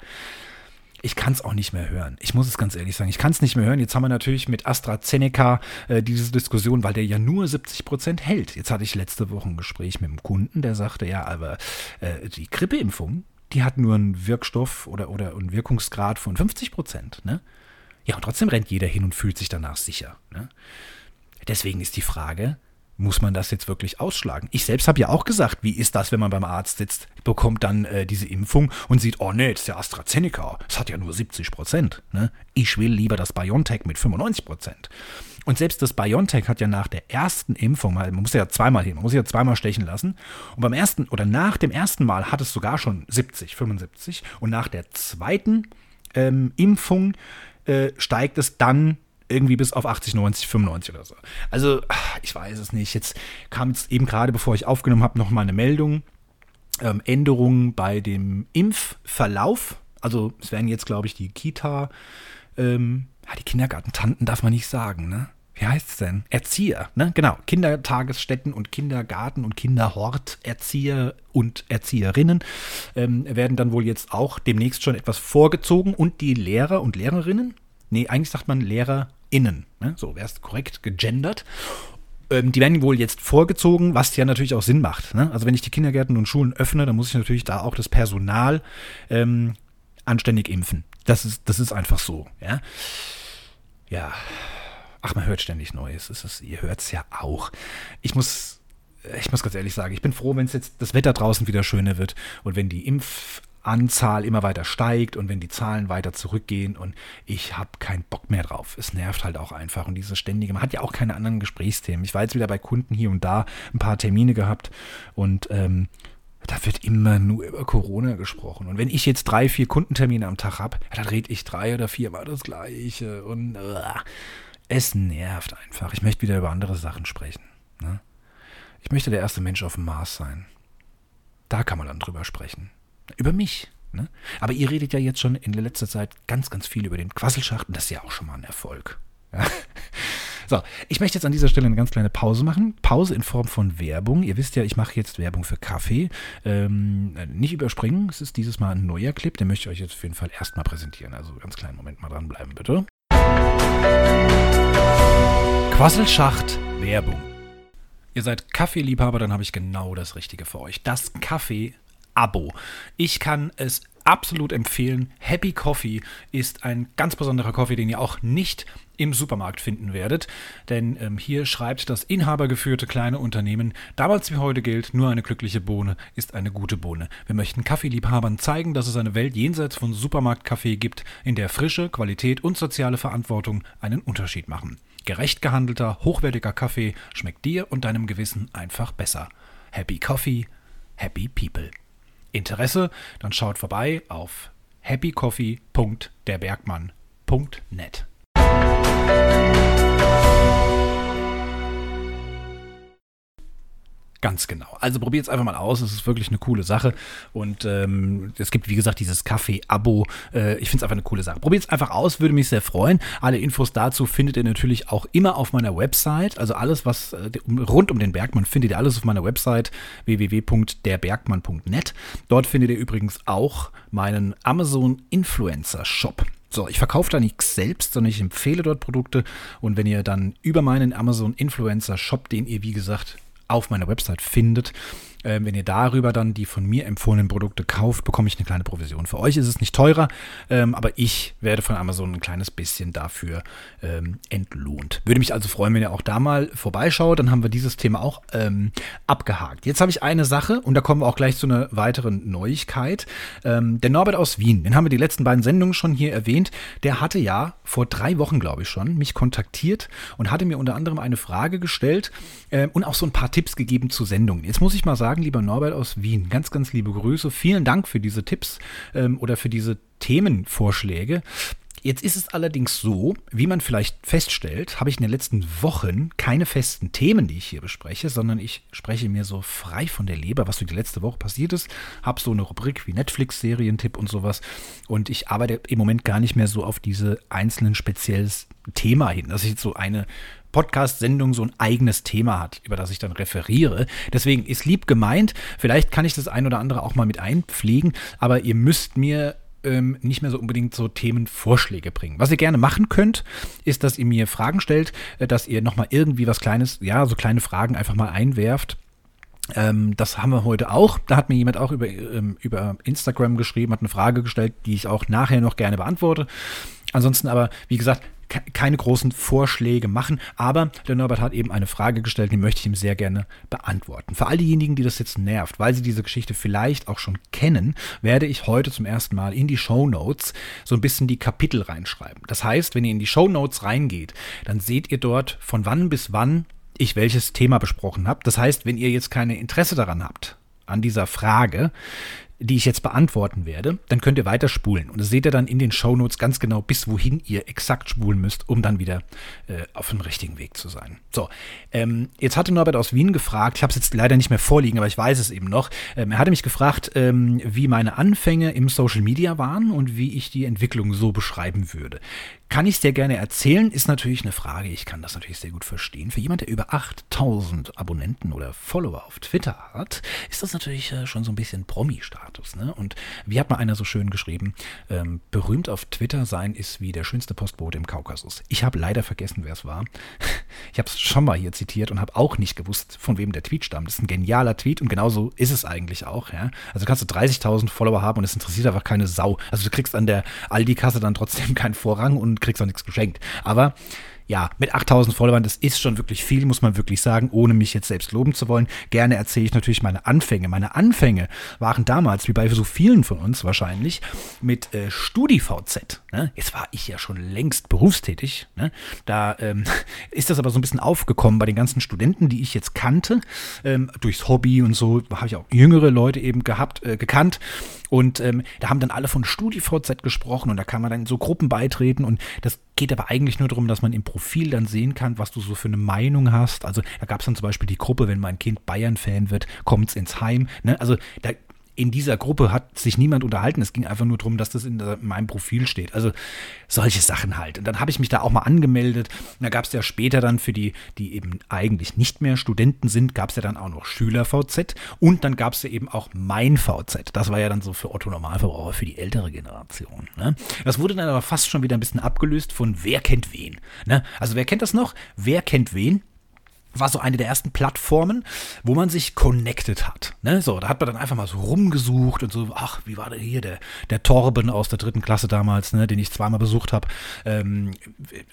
ich kann es auch nicht mehr hören. Ich muss es ganz ehrlich sagen. Ich kann es nicht mehr hören. Jetzt haben wir natürlich mit AstraZeneca äh, diese Diskussion, weil der ja nur 70 Prozent hält. Jetzt hatte ich letzte Woche ein Gespräch mit einem Kunden, der sagte, ja, aber äh, die Grippeimpfung, die hat nur einen Wirkstoff oder, oder einen Wirkungsgrad von 50 Prozent. Ne? Ja, und trotzdem rennt jeder hin und fühlt sich danach sicher. Ne? Deswegen ist die Frage, muss man das jetzt wirklich ausschlagen? Ich selbst habe ja auch gesagt, wie ist das, wenn man beim Arzt sitzt, bekommt dann äh, diese Impfung und sieht, oh nee, das ist ja AstraZeneca, das hat ja nur 70 Prozent. Ne? Ich will lieber das BioNTech mit 95 Prozent. Und selbst das BioNTech hat ja nach der ersten Impfung, man muss ja zweimal hin, man muss ja zweimal stechen lassen. Und beim ersten oder nach dem ersten Mal hat es sogar schon 70, 75. Und nach der zweiten ähm, Impfung äh, steigt es dann irgendwie bis auf 80, 90, 95 oder so. Also, ah, ich weiß es nicht. Jetzt kam jetzt eben gerade, bevor ich aufgenommen habe, nochmal eine Meldung. Ähm, Änderungen bei dem Impfverlauf. Also, es werden jetzt, glaube ich, die Kita, ähm, die Kindergartentanten darf man nicht sagen, ne? Wie heißt es denn? Erzieher, ne? Genau. Kindertagesstätten und Kindergarten und Kinderhort, Erzieher und Erzieherinnen ähm, werden dann wohl jetzt auch demnächst schon etwas vorgezogen und die Lehrer und Lehrerinnen, Nee, eigentlich sagt man Lehrer Innen. Ne? So wäre es korrekt gegendert. Ähm, die werden wohl jetzt vorgezogen, was ja natürlich auch Sinn macht. Ne? Also wenn ich die Kindergärten und Schulen öffne, dann muss ich natürlich da auch das Personal ähm, anständig impfen. Das ist, das ist einfach so. Ja. ja. Ach, man hört ständig Neues. Es ihr hört es ja auch. Ich muss ich muss ganz ehrlich sagen, ich bin froh, wenn es jetzt das Wetter draußen wieder schöner wird und wenn die Impf Anzahl immer weiter steigt und wenn die Zahlen weiter zurückgehen und ich habe keinen Bock mehr drauf. Es nervt halt auch einfach und dieses ständige, man hat ja auch keine anderen Gesprächsthemen. Ich war jetzt wieder bei Kunden hier und da ein paar Termine gehabt und ähm, da wird immer nur über Corona gesprochen. Und wenn ich jetzt drei, vier Kundentermine am Tag habe, dann rede ich drei oder viermal das Gleiche und äh, es nervt einfach. Ich möchte wieder über andere Sachen sprechen. Ne? Ich möchte der erste Mensch auf dem Mars sein. Da kann man dann drüber sprechen. Über mich. Ne? Aber ihr redet ja jetzt schon in letzter Zeit ganz, ganz viel über den Quasselschacht und das ist ja auch schon mal ein Erfolg. Ja. So, ich möchte jetzt an dieser Stelle eine ganz kleine Pause machen. Pause in Form von Werbung. Ihr wisst ja, ich mache jetzt Werbung für Kaffee. Ähm, nicht überspringen, es ist dieses Mal ein neuer Clip, den möchte ich euch jetzt auf jeden Fall erstmal präsentieren. Also ganz kleinen Moment mal dranbleiben, bitte. Quasselschacht Werbung. Ihr seid Kaffeeliebhaber, dann habe ich genau das Richtige für euch. Das Kaffee Abo. Ich kann es absolut empfehlen. Happy Coffee ist ein ganz besonderer Kaffee, den ihr auch nicht im Supermarkt finden werdet. Denn ähm, hier schreibt das inhabergeführte kleine Unternehmen, damals wie heute gilt, nur eine glückliche Bohne ist eine gute Bohne. Wir möchten Kaffeeliebhabern zeigen, dass es eine Welt jenseits von Supermarktkaffee gibt, in der Frische, Qualität und soziale Verantwortung einen Unterschied machen. Gerecht gehandelter, hochwertiger Kaffee schmeckt dir und deinem Gewissen einfach besser. Happy Coffee, happy people. Interesse, dann schaut vorbei auf happycoffee.derbergmann.net. Ganz genau. Also probiert es einfach mal aus. Es ist wirklich eine coole Sache. Und ähm, es gibt, wie gesagt, dieses Kaffee-Abo. Äh, ich finde es einfach eine coole Sache. Probiert es einfach aus, würde mich sehr freuen. Alle Infos dazu findet ihr natürlich auch immer auf meiner Website. Also alles, was äh, rund um den Bergmann findet ihr alles auf meiner Website www.derbergmann.net. Dort findet ihr übrigens auch meinen Amazon Influencer Shop. So, ich verkaufe da nichts selbst, sondern ich empfehle dort Produkte. Und wenn ihr dann über meinen Amazon Influencer Shop, den ihr wie gesagt auf meiner Website findet. Ähm, wenn ihr darüber dann die von mir empfohlenen Produkte kauft, bekomme ich eine kleine Provision. Für euch ist es nicht teurer, ähm, aber ich werde von Amazon ein kleines bisschen dafür ähm, entlohnt. Würde mich also freuen, wenn ihr auch da mal vorbeischaut. Dann haben wir dieses Thema auch ähm, abgehakt. Jetzt habe ich eine Sache und da kommen wir auch gleich zu einer weiteren Neuigkeit. Ähm, der Norbert aus Wien, den haben wir die letzten beiden Sendungen schon hier erwähnt, der hatte ja vor drei Wochen, glaube ich schon, mich kontaktiert und hatte mir unter anderem eine Frage gestellt ähm, und auch so ein paar Tipps gegeben zu Sendungen. Jetzt muss ich mal sagen, sagen, lieber Norbert aus Wien. Ganz, ganz liebe Grüße. Vielen Dank für diese Tipps ähm, oder für diese Themenvorschläge. Jetzt ist es allerdings so, wie man vielleicht feststellt, habe ich in den letzten Wochen keine festen Themen, die ich hier bespreche, sondern ich spreche mir so frei von der Leber, was so die letzte Woche passiert ist. Habe so eine Rubrik wie Netflix-Serientipp und sowas. Und ich arbeite im Moment gar nicht mehr so auf diese einzelnen spezielles Thema hin, dass ich jetzt so eine Podcast-Sendung so ein eigenes Thema hat, über das ich dann referiere. Deswegen ist lieb gemeint. Vielleicht kann ich das ein oder andere auch mal mit einpflegen, aber ihr müsst mir ähm, nicht mehr so unbedingt so Themenvorschläge bringen. Was ihr gerne machen könnt, ist, dass ihr mir Fragen stellt, äh, dass ihr nochmal irgendwie was Kleines, ja, so kleine Fragen einfach mal einwerft. Ähm, das haben wir heute auch. Da hat mir jemand auch über, ähm, über Instagram geschrieben, hat eine Frage gestellt, die ich auch nachher noch gerne beantworte. Ansonsten aber, wie gesagt, keine großen Vorschläge machen. Aber der Norbert hat eben eine Frage gestellt, die möchte ich ihm sehr gerne beantworten. Für all diejenigen, die das jetzt nervt, weil sie diese Geschichte vielleicht auch schon kennen, werde ich heute zum ersten Mal in die Show Notes so ein bisschen die Kapitel reinschreiben. Das heißt, wenn ihr in die Show Notes reingeht, dann seht ihr dort von wann bis wann ich welches Thema besprochen habe. Das heißt, wenn ihr jetzt keine Interesse daran habt, an dieser Frage, die ich jetzt beantworten werde, dann könnt ihr weiter spulen. Und das seht ihr dann in den Shownotes ganz genau, bis wohin ihr exakt spulen müsst, um dann wieder äh, auf dem richtigen Weg zu sein. So, ähm, jetzt hatte Norbert aus Wien gefragt, ich habe es jetzt leider nicht mehr vorliegen, aber ich weiß es eben noch. Ähm, er hatte mich gefragt, ähm, wie meine Anfänge im Social Media waren und wie ich die Entwicklung so beschreiben würde. Kann ich es dir gerne erzählen, ist natürlich eine Frage. Ich kann das natürlich sehr gut verstehen. Für jemanden, der über 8000 Abonnenten oder Follower auf Twitter hat, ist das natürlich äh, schon so ein bisschen Promi-Status. Ne? Und wie hat mal einer so schön geschrieben, ähm, berühmt auf Twitter sein ist wie der schönste Postbote im Kaukasus. Ich habe leider vergessen, wer es war. Ich habe es schon mal hier zitiert und habe auch nicht gewusst, von wem der Tweet stammt. Das ist ein genialer Tweet und genauso ist es eigentlich auch. Ja? Also kannst du 30.000 Follower haben und es interessiert einfach keine Sau. Also du kriegst an der Aldi-Kasse dann trotzdem keinen Vorrang und und kriegst auch nichts geschenkt. Aber ja, mit 8000 Followern, das ist schon wirklich viel, muss man wirklich sagen, ohne mich jetzt selbst loben zu wollen. Gerne erzähle ich natürlich meine Anfänge. Meine Anfänge waren damals, wie bei so vielen von uns wahrscheinlich, mit äh, StudiVZ. Ne? Jetzt war ich ja schon längst berufstätig. Ne? Da ähm, ist das aber so ein bisschen aufgekommen bei den ganzen Studenten, die ich jetzt kannte. Ähm, durchs Hobby und so habe ich auch jüngere Leute eben gehabt, äh, gekannt. Und ähm, da haben dann alle von StudiVZ gesprochen und da kann man dann in so Gruppen beitreten und das geht aber eigentlich nur darum, dass man im Profil dann sehen kann, was du so für eine Meinung hast. Also da gab es dann zum Beispiel die Gruppe, wenn mein Kind Bayern-Fan wird, kommt's ins Heim. Ne? Also da in dieser Gruppe hat sich niemand unterhalten. Es ging einfach nur darum, dass das in meinem Profil steht. Also solche Sachen halt. Und dann habe ich mich da auch mal angemeldet. Und da gab es ja später dann für die, die eben eigentlich nicht mehr Studenten sind, gab es ja dann auch noch Schüler-VZ. Und dann gab es ja eben auch mein VZ. Das war ja dann so für Otto Normalverbraucher, für die ältere Generation. Ne? Das wurde dann aber fast schon wieder ein bisschen abgelöst von wer kennt wen. Ne? Also wer kennt das noch? Wer kennt wen? war so eine der ersten Plattformen, wo man sich connected hat. Ne? So, da hat man dann einfach mal so rumgesucht und so, ach, wie war der hier, der, der Torben aus der dritten Klasse damals, ne, den ich zweimal besucht habe. Ähm,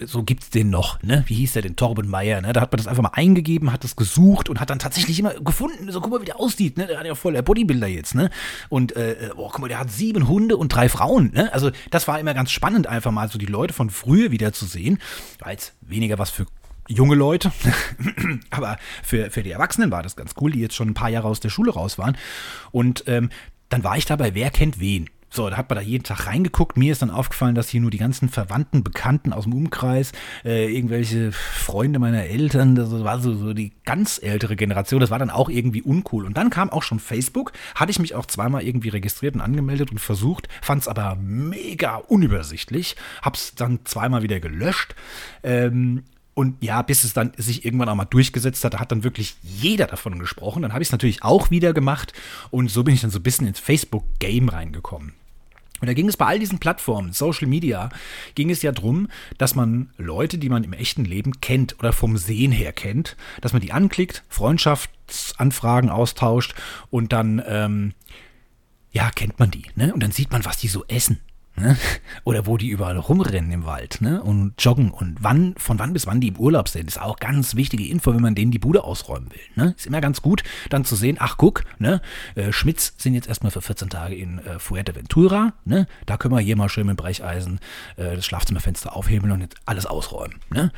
so gibt's den noch, ne? Wie hieß der denn? Torben Meyer, ne? Da hat man das einfach mal eingegeben, hat das gesucht und hat dann tatsächlich immer gefunden, so guck mal, wie der aussieht, ne? Der hat ja voll der Bodybuilder jetzt, ne? Und äh, oh, guck mal, der hat sieben Hunde und drei Frauen, ne? Also das war immer ganz spannend, einfach mal so die Leute von früher wieder zu sehen. War jetzt weniger was für junge Leute, aber für, für die Erwachsenen war das ganz cool, die jetzt schon ein paar Jahre aus der Schule raus waren. Und ähm, dann war ich dabei, wer kennt wen. So, da hat man da jeden Tag reingeguckt. Mir ist dann aufgefallen, dass hier nur die ganzen Verwandten, Bekannten aus dem Umkreis, äh, irgendwelche Freunde meiner Eltern, das war so, so die ganz ältere Generation, das war dann auch irgendwie uncool. Und dann kam auch schon Facebook, hatte ich mich auch zweimal irgendwie registriert und angemeldet und versucht, fand es aber mega unübersichtlich, hab's dann zweimal wieder gelöscht. Ähm, und ja, bis es dann sich irgendwann auch mal durchgesetzt hat, hat dann wirklich jeder davon gesprochen. Dann habe ich es natürlich auch wieder gemacht und so bin ich dann so ein bisschen ins Facebook-Game reingekommen. Und da ging es bei all diesen Plattformen, Social Media, ging es ja darum, dass man Leute, die man im echten Leben kennt oder vom Sehen her kennt, dass man die anklickt, Freundschaftsanfragen austauscht und dann, ähm, ja, kennt man die. Ne? Und dann sieht man, was die so essen Ne? Oder wo die überall rumrennen im Wald ne? und joggen und wann, von wann bis wann die im Urlaub sind, ist auch ganz wichtige Info, wenn man denen die Bude ausräumen will. Ne? Ist immer ganz gut, dann zu sehen, ach guck, ne? Äh, Schmitz sind jetzt erstmal für 14 Tage in äh, Fuerteventura, ne? da können wir hier mal schön mit Brecheisen äh, das Schlafzimmerfenster aufhebeln und jetzt alles ausräumen. Ne?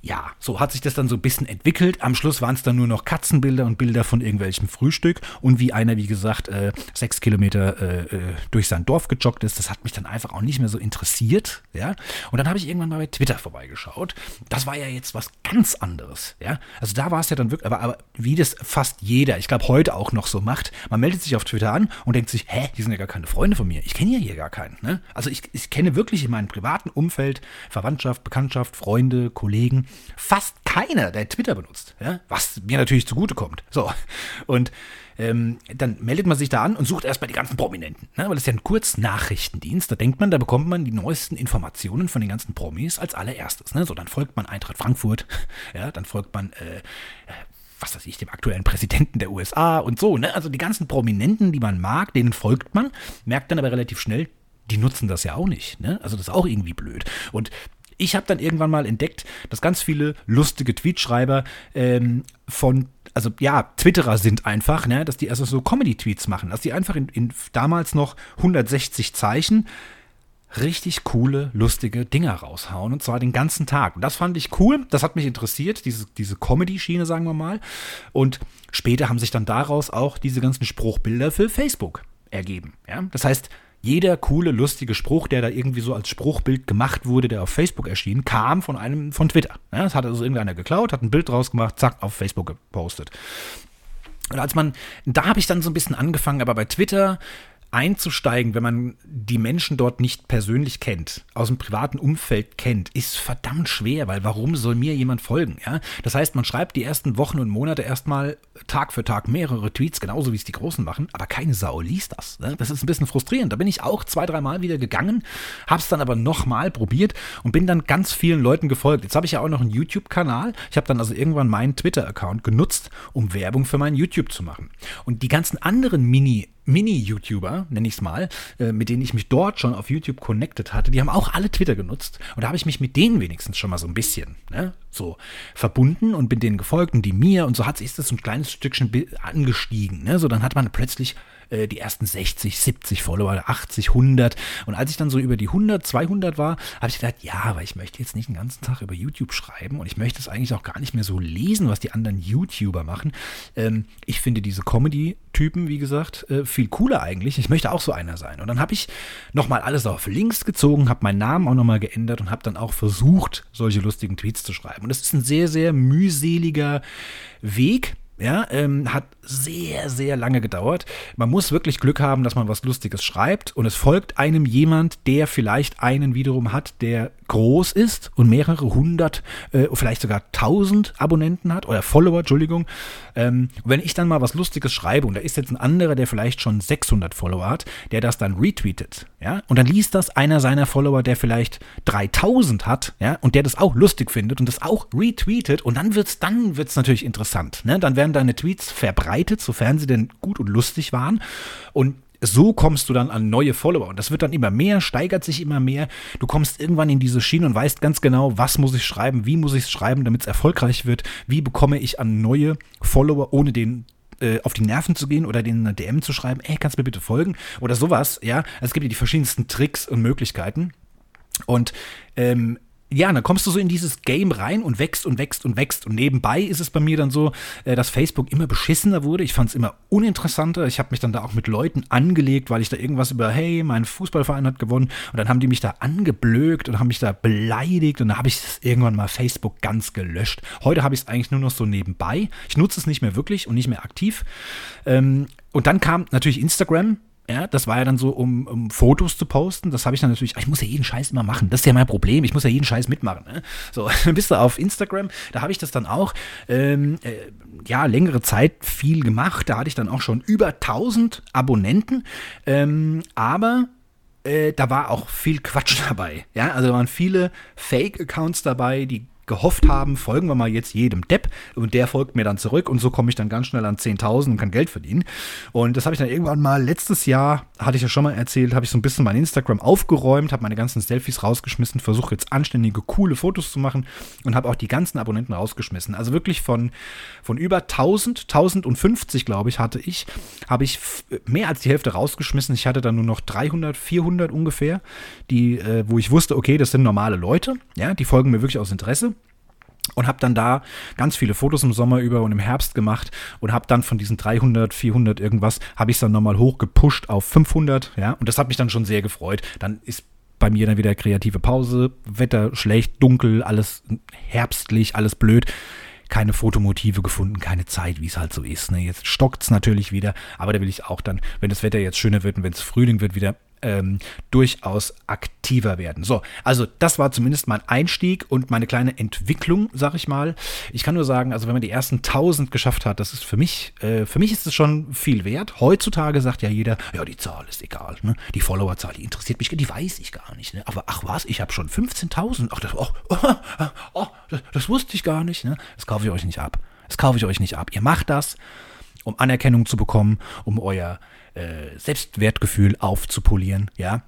Ja, so hat sich das dann so ein bisschen entwickelt. Am Schluss waren es dann nur noch Katzenbilder und Bilder von irgendwelchem Frühstück und wie einer, wie gesagt, äh, sechs Kilometer äh, äh, durch sein Dorf gejoggt ist, das hat mich dann einfach auch nicht mehr so interessiert. Ja? Und dann habe ich irgendwann mal bei Twitter vorbeigeschaut. Das war ja jetzt was ganz anderes. Ja? Also da war es ja dann wirklich, aber, aber wie das fast jeder, ich glaube heute auch noch so macht, man meldet sich auf Twitter an und denkt sich, hä, die sind ja gar keine Freunde von mir. Ich kenne ja hier gar keinen. Ne? Also ich, ich kenne wirklich in meinem privaten Umfeld, Verwandtschaft, Bekanntschaft, Freunde, Kollegen, fast keiner, der Twitter benutzt. Ja? Was mir natürlich zugutekommt. So. Und ähm, dann meldet man sich da an und sucht erstmal die ganzen Prominenten. Ne? Weil das ist ja ein Kurznachrichtendienst. Da denkt man, da bekommt man die neuesten Informationen von den ganzen Promis als allererstes. Ne? So, dann folgt man Eintracht Frankfurt, ja, dann folgt man, äh, äh, was weiß ich, dem aktuellen Präsidenten der USA und so. Ne? Also die ganzen Prominenten, die man mag, denen folgt man, merkt dann aber relativ schnell, die nutzen das ja auch nicht. Ne? Also das ist auch irgendwie blöd. Und ich habe dann irgendwann mal entdeckt, dass ganz viele lustige Tweetschreiber ähm, von also ja, Twitterer sind einfach, ne, dass die also so Comedy-Tweets machen, dass die einfach in, in damals noch 160 Zeichen richtig coole, lustige Dinger raushauen und zwar den ganzen Tag. Und das fand ich cool, das hat mich interessiert, diese, diese Comedy-Schiene, sagen wir mal. Und später haben sich dann daraus auch diese ganzen Spruchbilder für Facebook ergeben. Ja? Das heißt, jeder coole, lustige Spruch, der da irgendwie so als Spruchbild gemacht wurde, der auf Facebook erschien, kam von einem von Twitter. Ja, das hat also irgendeiner geklaut, hat ein Bild draus gemacht, zack, auf Facebook gepostet. Und als man, da habe ich dann so ein bisschen angefangen, aber bei Twitter einzusteigen, wenn man die Menschen dort nicht persönlich kennt, aus dem privaten Umfeld kennt, ist verdammt schwer, weil warum soll mir jemand folgen? Ja? Das heißt, man schreibt die ersten Wochen und Monate erstmal Tag für Tag mehrere Tweets, genauso wie es die Großen machen, aber keine Sau liest das. Ne? Das ist ein bisschen frustrierend. Da bin ich auch zwei, dreimal wieder gegangen, habe es dann aber nochmal probiert und bin dann ganz vielen Leuten gefolgt. Jetzt habe ich ja auch noch einen YouTube-Kanal. Ich habe dann also irgendwann meinen Twitter-Account genutzt, um Werbung für meinen YouTube zu machen. Und die ganzen anderen Mini- Mini-YouTuber, nenne ich es mal, äh, mit denen ich mich dort schon auf YouTube connected hatte, die haben auch alle Twitter genutzt und da habe ich mich mit denen wenigstens schon mal so ein bisschen ne, so verbunden und bin denen gefolgt und die mir und so hat sich das ein kleines Stückchen angestiegen. Ne? So, dann hat man plötzlich äh, die ersten 60, 70 Follower, 80, 100. Und als ich dann so über die 100, 200 war, habe ich gedacht, ja, aber ich möchte jetzt nicht den ganzen Tag über YouTube schreiben und ich möchte es eigentlich auch gar nicht mehr so lesen, was die anderen YouTuber machen. Ähm, ich finde diese Comedy-Typen, wie gesagt, äh, viel cooler eigentlich. Ich möchte auch so einer sein. Und dann habe ich nochmal alles auf links gezogen, habe meinen Namen auch nochmal geändert und habe dann auch versucht, solche lustigen Tweets zu schreiben. Und das ist ein sehr, sehr mühseliger Weg. Ja, ähm, hat sehr, sehr lange gedauert. Man muss wirklich Glück haben, dass man was Lustiges schreibt und es folgt einem jemand, der vielleicht einen wiederum hat, der groß ist und mehrere hundert, äh, vielleicht sogar tausend Abonnenten hat oder Follower, Entschuldigung, ähm, wenn ich dann mal was Lustiges schreibe und da ist jetzt ein anderer, der vielleicht schon 600 Follower hat, der das dann retweetet, ja, und dann liest das einer seiner Follower, der vielleicht 3000 hat, ja, und der das auch lustig findet und das auch retweetet und dann wird's, dann wird's natürlich interessant, ne? Dann werden deine Tweets verbreitet, sofern sie denn gut und lustig waren und so kommst du dann an neue Follower. Und das wird dann immer mehr, steigert sich immer mehr. Du kommst irgendwann in diese Schiene und weißt ganz genau, was muss ich schreiben, wie muss ich es schreiben, damit es erfolgreich wird, wie bekomme ich an neue Follower, ohne den äh, auf die Nerven zu gehen oder den eine DM zu schreiben, ey, kannst du mir bitte folgen oder sowas, ja. Also es gibt ja die verschiedensten Tricks und Möglichkeiten. Und ähm, ja, dann kommst du so in dieses Game rein und wächst und wächst und wächst. Und nebenbei ist es bei mir dann so, äh, dass Facebook immer beschissener wurde. Ich fand es immer uninteressanter. Ich habe mich dann da auch mit Leuten angelegt, weil ich da irgendwas über, hey, mein Fußballverein hat gewonnen. Und dann haben die mich da angeblökt und haben mich da beleidigt. Und dann habe ich irgendwann mal Facebook ganz gelöscht. Heute habe ich es eigentlich nur noch so nebenbei. Ich nutze es nicht mehr wirklich und nicht mehr aktiv. Ähm, und dann kam natürlich Instagram ja, das war ja dann so, um, um Fotos zu posten. Das habe ich dann natürlich, ah, ich muss ja jeden Scheiß immer machen. Das ist ja mein Problem. Ich muss ja jeden Scheiß mitmachen. Ne? So, dann bist du auf Instagram, da habe ich das dann auch, ähm, äh, ja, längere Zeit viel gemacht. Da hatte ich dann auch schon über 1000 Abonnenten. Ähm, aber äh, da war auch viel Quatsch dabei. Ja, also da waren viele Fake-Accounts dabei, die gehofft haben, folgen wir mal jetzt jedem Depp und der folgt mir dann zurück und so komme ich dann ganz schnell an 10.000 und kann Geld verdienen. Und das habe ich dann irgendwann mal letztes Jahr, hatte ich ja schon mal erzählt, habe ich so ein bisschen mein Instagram aufgeräumt, habe meine ganzen Selfies rausgeschmissen, versuche jetzt anständige, coole Fotos zu machen und habe auch die ganzen Abonnenten rausgeschmissen. Also wirklich von, von über 1000, 1050 glaube ich, hatte ich, habe ich mehr als die Hälfte rausgeschmissen. Ich hatte dann nur noch 300, 400 ungefähr, die, äh, wo ich wusste, okay, das sind normale Leute, ja, die folgen mir wirklich aus Interesse und habe dann da ganz viele Fotos im Sommer über und im Herbst gemacht und habe dann von diesen 300, 400 irgendwas, habe ich es dann nochmal hochgepusht auf 500, ja, und das hat mich dann schon sehr gefreut. Dann ist bei mir dann wieder kreative Pause, Wetter schlecht, dunkel, alles herbstlich, alles blöd. Keine Fotomotive gefunden, keine Zeit, wie es halt so ist. Ne? Jetzt stockt es natürlich wieder, aber da will ich auch dann, wenn das Wetter jetzt schöner wird und wenn es Frühling wird, wieder ähm, durchaus aktiver werden. So, also das war zumindest mein Einstieg und meine kleine Entwicklung, sag ich mal. Ich kann nur sagen, also wenn man die ersten 1000 geschafft hat, das ist für mich, äh, für mich ist es schon viel wert. Heutzutage sagt ja jeder, ja, die Zahl ist egal, ne? die Followerzahl, die interessiert mich, die weiß ich gar nicht. Ne? Aber ach was, ich habe schon 15.000, ach, das, oh, oh, oh, das, das wusste ich gar nicht. Ne? Das kaufe ich euch nicht ab. Das kaufe ich euch nicht ab. Ihr macht das, um Anerkennung zu bekommen, um euer äh, Selbstwertgefühl aufzupolieren, ja,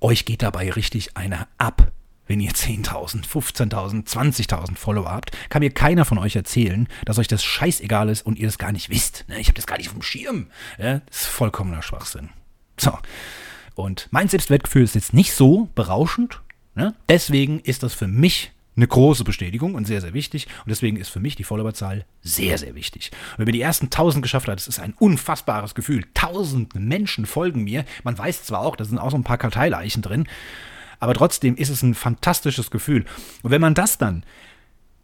euch geht dabei richtig einer ab. Wenn ihr 10.000, 15.000, 20.000 Follower habt, kann mir keiner von euch erzählen, dass euch das scheißegal ist und ihr das gar nicht wisst. Ne? Ich habe das gar nicht vom Schirm. Ja? Das ist vollkommener Schwachsinn. So. Und mein Selbstwertgefühl ist jetzt nicht so berauschend. Ne? Deswegen ist das für mich eine große Bestätigung und sehr, sehr wichtig. Und deswegen ist für mich die Followerzahl sehr, sehr wichtig. Und wenn man die ersten 1000 geschafft hat, das ist ein unfassbares Gefühl. Tausend Menschen folgen mir. Man weiß zwar auch, da sind auch so ein paar Karteileichen drin, aber trotzdem ist es ein fantastisches Gefühl. Und wenn man das dann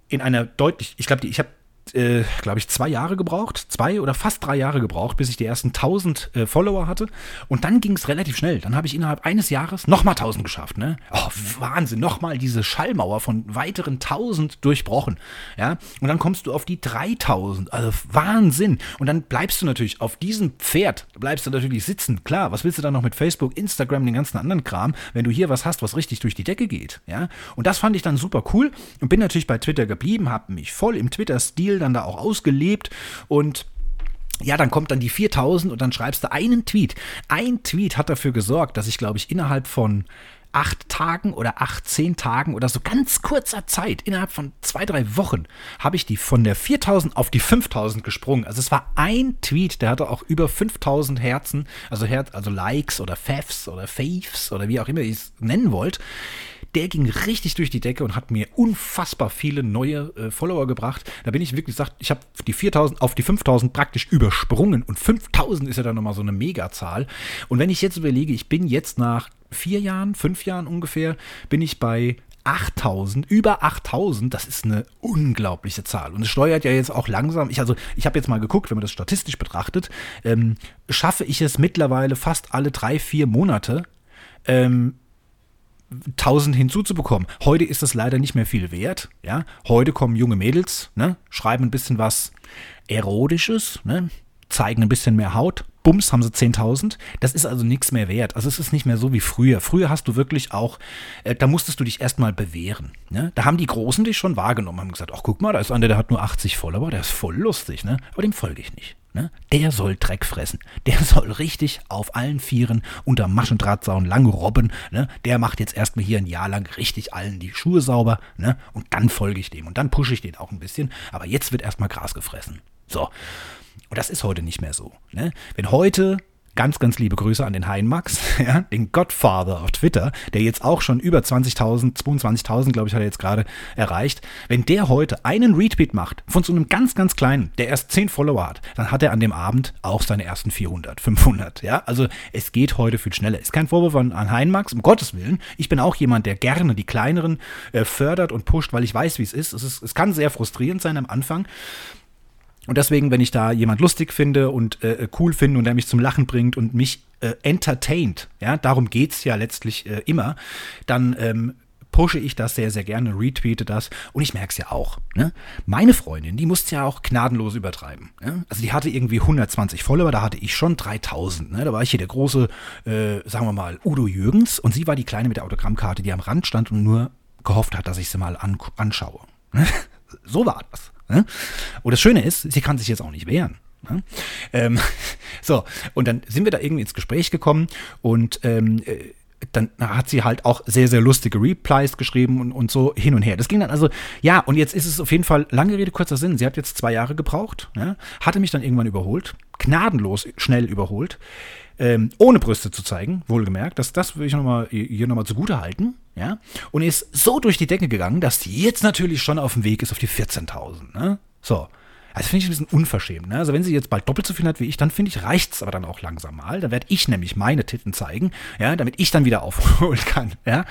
in einer deutlich, ich glaube, ich habe äh, glaube ich, zwei Jahre gebraucht, zwei oder fast drei Jahre gebraucht, bis ich die ersten 1000 äh, Follower hatte. Und dann ging es relativ schnell. Dann habe ich innerhalb eines Jahres nochmal 1000 geschafft. Ne? Oh, Wahnsinn, nochmal diese Schallmauer von weiteren 1000 durchbrochen. Ja? Und dann kommst du auf die 3000. Also Wahnsinn. Und dann bleibst du natürlich auf diesem Pferd, bleibst du natürlich sitzen. Klar, was willst du dann noch mit Facebook, Instagram, den ganzen anderen Kram, wenn du hier was hast, was richtig durch die Decke geht. Ja? Und das fand ich dann super cool und bin natürlich bei Twitter geblieben, habe mich voll im Twitter-Stil dann da auch ausgelebt und ja, dann kommt dann die 4000 und dann schreibst du einen Tweet. Ein Tweet hat dafür gesorgt, dass ich, glaube ich, innerhalb von acht Tagen oder acht, zehn Tagen oder so ganz kurzer Zeit, innerhalb von zwei, drei Wochen, habe ich die von der 4000 auf die 5000 gesprungen. Also es war ein Tweet, der hatte auch über 5000 Herzen, also, Her also Likes oder Favs oder Faves oder wie auch immer ihr es nennen wollt der ging richtig durch die Decke und hat mir unfassbar viele neue äh, Follower gebracht. Da bin ich wirklich gesagt, ich habe die 4000 auf die 5000 praktisch übersprungen und 5000 ist ja dann nochmal so eine Megazahl. Und wenn ich jetzt überlege, ich bin jetzt nach vier Jahren, fünf Jahren ungefähr, bin ich bei 8000, über 8000, das ist eine unglaubliche Zahl. Und es steuert ja jetzt auch langsam. Ich, also, ich habe jetzt mal geguckt, wenn man das statistisch betrachtet, ähm, schaffe ich es mittlerweile fast alle drei, vier Monate, ähm, 1000 hinzuzubekommen. Heute ist das leider nicht mehr viel wert. Ja? Heute kommen junge Mädels, ne? schreiben ein bisschen was Erotisches, ne? zeigen ein bisschen mehr Haut. Bums haben sie 10.000. Das ist also nichts mehr wert. Also es ist nicht mehr so wie früher. Früher hast du wirklich auch, äh, da musstest du dich erstmal bewähren. Ne? Da haben die Großen dich schon wahrgenommen, haben gesagt, ach guck mal, da ist einer, der hat nur 80 voll, aber der ist voll lustig. Ne? Aber dem folge ich nicht. Ne? Der soll Dreck fressen. Der soll richtig auf allen Vieren unter Maschendrahtzaun lang robben. Ne? Der macht jetzt erstmal hier ein Jahr lang richtig allen die Schuhe sauber. Ne? Und dann folge ich dem. Und dann pushe ich den auch ein bisschen. Aber jetzt wird erstmal Gras gefressen. So. Und das ist heute nicht mehr so. Ne? Wenn heute Ganz, ganz liebe Grüße an den Heinmax, ja, den Godfather auf Twitter, der jetzt auch schon über 20.000, 22.000, glaube ich, hat er jetzt gerade erreicht. Wenn der heute einen Retweet macht von so einem ganz, ganz kleinen, der erst 10 Follower hat, dann hat er an dem Abend auch seine ersten 400, 500. Ja, also es geht heute viel schneller. Ist kein Vorwurf an, an Heinmax, um Gottes Willen. Ich bin auch jemand, der gerne die kleineren äh, fördert und pusht, weil ich weiß, wie es ist. Es, ist. es kann sehr frustrierend sein am Anfang. Und deswegen, wenn ich da jemand lustig finde und äh, äh, cool finde und der mich zum Lachen bringt und mich äh, entertaint, ja, darum geht es ja letztlich äh, immer, dann ähm, pushe ich das sehr, sehr gerne, retweete das und ich merke es ja auch. Ne? Meine Freundin, die musste ja auch gnadenlos übertreiben. Ne? Also die hatte irgendwie 120 Follower, da hatte ich schon 3000. Ne? Da war ich hier der große, äh, sagen wir mal, Udo Jürgens und sie war die Kleine mit der Autogrammkarte, die am Rand stand und nur gehofft hat, dass ich sie mal an anschaue. Ne? so war das. Ne? Und das Schöne ist, sie kann sich jetzt auch nicht wehren. Ne? Ähm, so, und dann sind wir da irgendwie ins Gespräch gekommen und ähm, äh, dann hat sie halt auch sehr, sehr lustige Replies geschrieben und, und so hin und her. Das ging dann also, ja, und jetzt ist es auf jeden Fall, lange Rede, kurzer Sinn, sie hat jetzt zwei Jahre gebraucht, ne? hatte mich dann irgendwann überholt, gnadenlos schnell überholt, ähm, ohne Brüste zu zeigen, wohlgemerkt. Das, das will ich noch mal, hier nochmal zugute halten. Ja? Und ist so durch die Decke gegangen, dass die jetzt natürlich schon auf dem Weg ist auf die 14.000. Ne? So. Also finde ich ein bisschen unverschämt. Ne? Also wenn sie jetzt bald doppelt so viel hat wie ich, dann finde ich, reicht es aber dann auch langsam mal. Dann werde ich nämlich meine Titten zeigen, ja, damit ich dann wieder aufholen kann. Ja?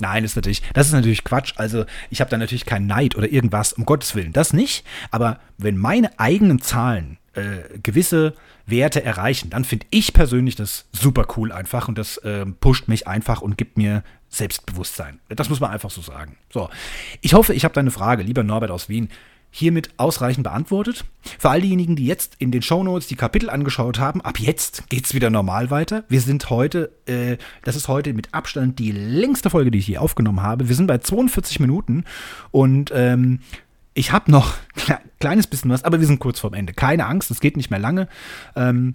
Nein, ist natürlich, das ist natürlich Quatsch. Also ich habe da natürlich keinen Neid oder irgendwas, um Gottes Willen, das nicht. Aber wenn meine eigenen Zahlen äh, gewisse Werte erreichen, dann finde ich persönlich das super cool einfach und das äh, pusht mich einfach und gibt mir Selbstbewusstsein. Das muss man einfach so sagen. So, ich hoffe, ich habe deine Frage, lieber Norbert aus Wien hiermit ausreichend beantwortet. Für all diejenigen, die jetzt in den Shownotes die Kapitel angeschaut haben, ab jetzt geht's wieder normal weiter. Wir sind heute, äh, das ist heute mit Abstand die längste Folge, die ich je aufgenommen habe. Wir sind bei 42 Minuten und ähm, ich habe noch ein kleines bisschen was, aber wir sind kurz vorm Ende. Keine Angst, es geht nicht mehr lange. Ähm,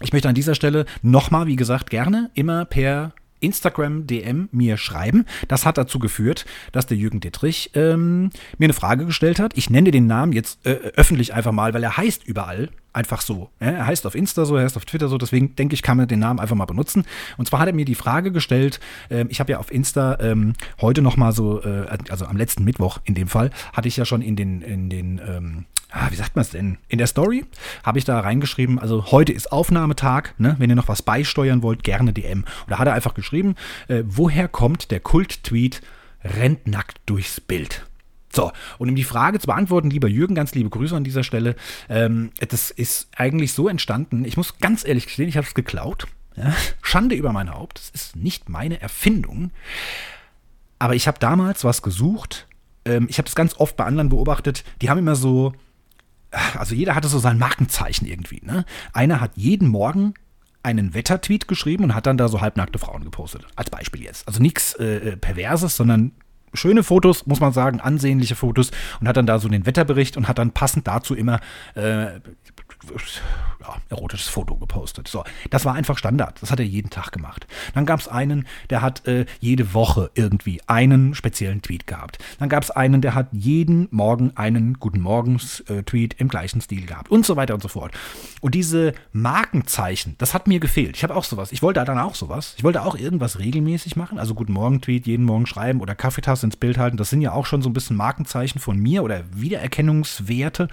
ich möchte an dieser Stelle nochmal, wie gesagt, gerne immer per Instagram-DM mir schreiben. Das hat dazu geführt, dass der Jürgen Dittrich ähm, mir eine Frage gestellt hat. Ich nenne den Namen jetzt äh, öffentlich einfach mal, weil er heißt überall einfach so. Ne? Er heißt auf Insta so, er heißt auf Twitter so, deswegen denke ich, kann man den Namen einfach mal benutzen. Und zwar hat er mir die Frage gestellt, äh, ich habe ja auf Insta ähm, heute nochmal so, äh, also am letzten Mittwoch in dem Fall, hatte ich ja schon in den, in den ähm, ah, wie sagt man es denn? In der Story habe ich da reingeschrieben, also heute ist Aufnahmetag, ne? wenn ihr noch was beisteuern wollt, gerne DM. Und da hat er einfach geschrieben, äh, woher kommt der Kult-Tweet rennt nackt durchs Bild? So, und um die Frage zu beantworten, lieber Jürgen, ganz liebe Grüße an dieser Stelle. Ähm, das ist eigentlich so entstanden. Ich muss ganz ehrlich gestehen, ich habe es geklaut. Ja? Schande über mein Haupt. es ist nicht meine Erfindung. Aber ich habe damals was gesucht. Ähm, ich habe es ganz oft bei anderen beobachtet. Die haben immer so also jeder hatte so sein Markenzeichen irgendwie. Ne? Einer hat jeden Morgen einen Wettertweet geschrieben und hat dann da so halbnackte Frauen gepostet. Als Beispiel jetzt. Also nichts äh, äh, Perverses, sondern schöne Fotos, muss man sagen, ansehnliche Fotos und hat dann da so den Wetterbericht und hat dann passend dazu immer äh, ja, erotisches Foto gepostet. So, das war einfach Standard. Das hat er jeden Tag gemacht. Dann gab es einen, der hat äh, jede Woche irgendwie einen speziellen Tweet gehabt. Dann gab es einen, der hat jeden Morgen einen Guten Morgens-Tweet äh, im gleichen Stil gehabt und so weiter und so fort. Und diese Markenzeichen, das hat mir gefehlt. Ich habe auch sowas. Ich wollte da dann auch sowas. Ich wollte auch irgendwas regelmäßig machen. Also Guten Morgen-Tweet jeden Morgen schreiben oder Kaffeetasse ins Bild halten. Das sind ja auch schon so ein bisschen Markenzeichen von mir oder Wiedererkennungswerte.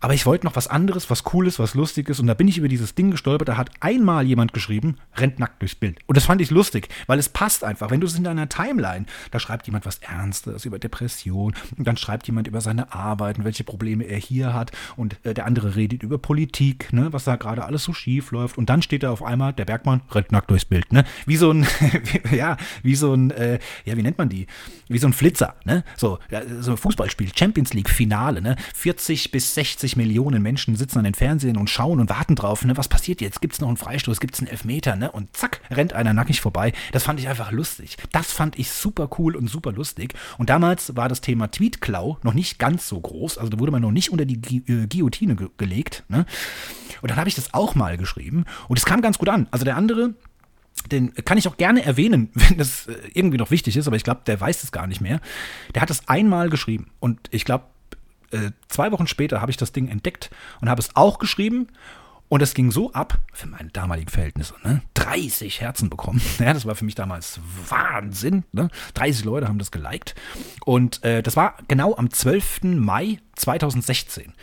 Aber ich wollte noch was anderes, was Cooles, was Lustiges. Und da bin ich über dieses Ding gestolpert. Da hat einmal jemand geschrieben, rennt nackt durchs Bild. Und das fand ich lustig, weil es passt einfach. Wenn du es in deiner Timeline, da schreibt jemand was Ernstes über Depression. Und dann schreibt jemand über seine Arbeit und welche Probleme er hier hat. Und äh, der andere redet über Politik, ne, was da gerade alles so schief läuft. Und dann steht da auf einmal, der Bergmann rennt nackt durchs Bild. Ne? Wie so ein, ja, wie so ein, äh, ja, wie nennt man die? Wie so ein Flitzer. Ne? So, ja, so ein Fußballspiel, Champions League-Finale. Ne? 40 bis 60 80 Millionen Menschen sitzen an den Fernsehen und schauen und warten drauf, ne, was passiert jetzt? Gibt es noch einen Freistoß? Gibt es einen Elfmeter? Ne? Und zack, rennt einer nackig vorbei. Das fand ich einfach lustig. Das fand ich super cool und super lustig. Und damals war das Thema Tweetklau noch nicht ganz so groß. Also da wurde man noch nicht unter die Gu äh, Guillotine ge gelegt. Ne? Und dann habe ich das auch mal geschrieben. Und es kam ganz gut an. Also der andere, den kann ich auch gerne erwähnen, wenn das äh, irgendwie noch wichtig ist, aber ich glaube, der weiß es gar nicht mehr. Der hat es einmal geschrieben und ich glaube, äh, zwei Wochen später habe ich das Ding entdeckt und habe es auch geschrieben. Und es ging so ab, für meine damaligen Verhältnisse, ne? 30 Herzen bekommen. Ja, das war für mich damals Wahnsinn. Ne? 30 Leute haben das geliked. Und äh, das war genau am 12. Mai 2016.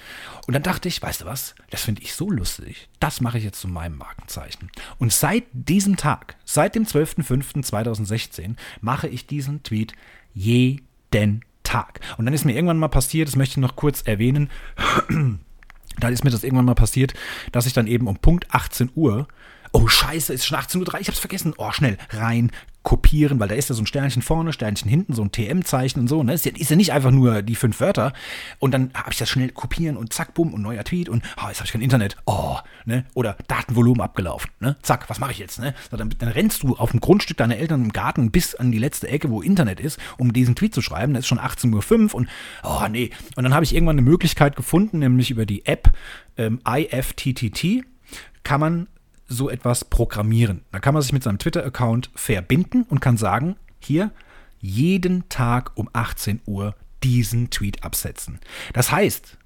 Und dann dachte ich, weißt du was, das finde ich so lustig. Das mache ich jetzt zu meinem Markenzeichen. Und seit diesem Tag, seit dem 12.05.2016, mache ich diesen Tweet jeden Tag. Und dann ist mir irgendwann mal passiert, das möchte ich noch kurz erwähnen, dann ist mir das irgendwann mal passiert, dass ich dann eben um Punkt 18 Uhr, oh scheiße, ist schon 18.03 Uhr, ich hab's vergessen, oh schnell, rein, kopieren, weil da ist ja so ein Sternchen vorne, Sternchen hinten, so ein TM-Zeichen und so. Ne? Ist, ja, ist ja nicht einfach nur die fünf Wörter. Und dann habe ich das schnell kopieren und zack, bumm und neuer Tweet und oh, jetzt habe ich kein Internet. Oh, ne? Oder Datenvolumen abgelaufen. Ne? Zack, was mache ich jetzt? Ne? So, dann, dann rennst du auf dem Grundstück deiner Eltern im Garten bis an die letzte Ecke, wo Internet ist, um diesen Tweet zu schreiben. Das ist schon 18.05 Uhr und oh nee. Und dann habe ich irgendwann eine Möglichkeit gefunden, nämlich über die App ähm, IFTTT kann man so etwas programmieren. Da kann man sich mit seinem Twitter-Account verbinden und kann sagen, hier jeden Tag um 18 Uhr diesen Tweet absetzen. Das heißt,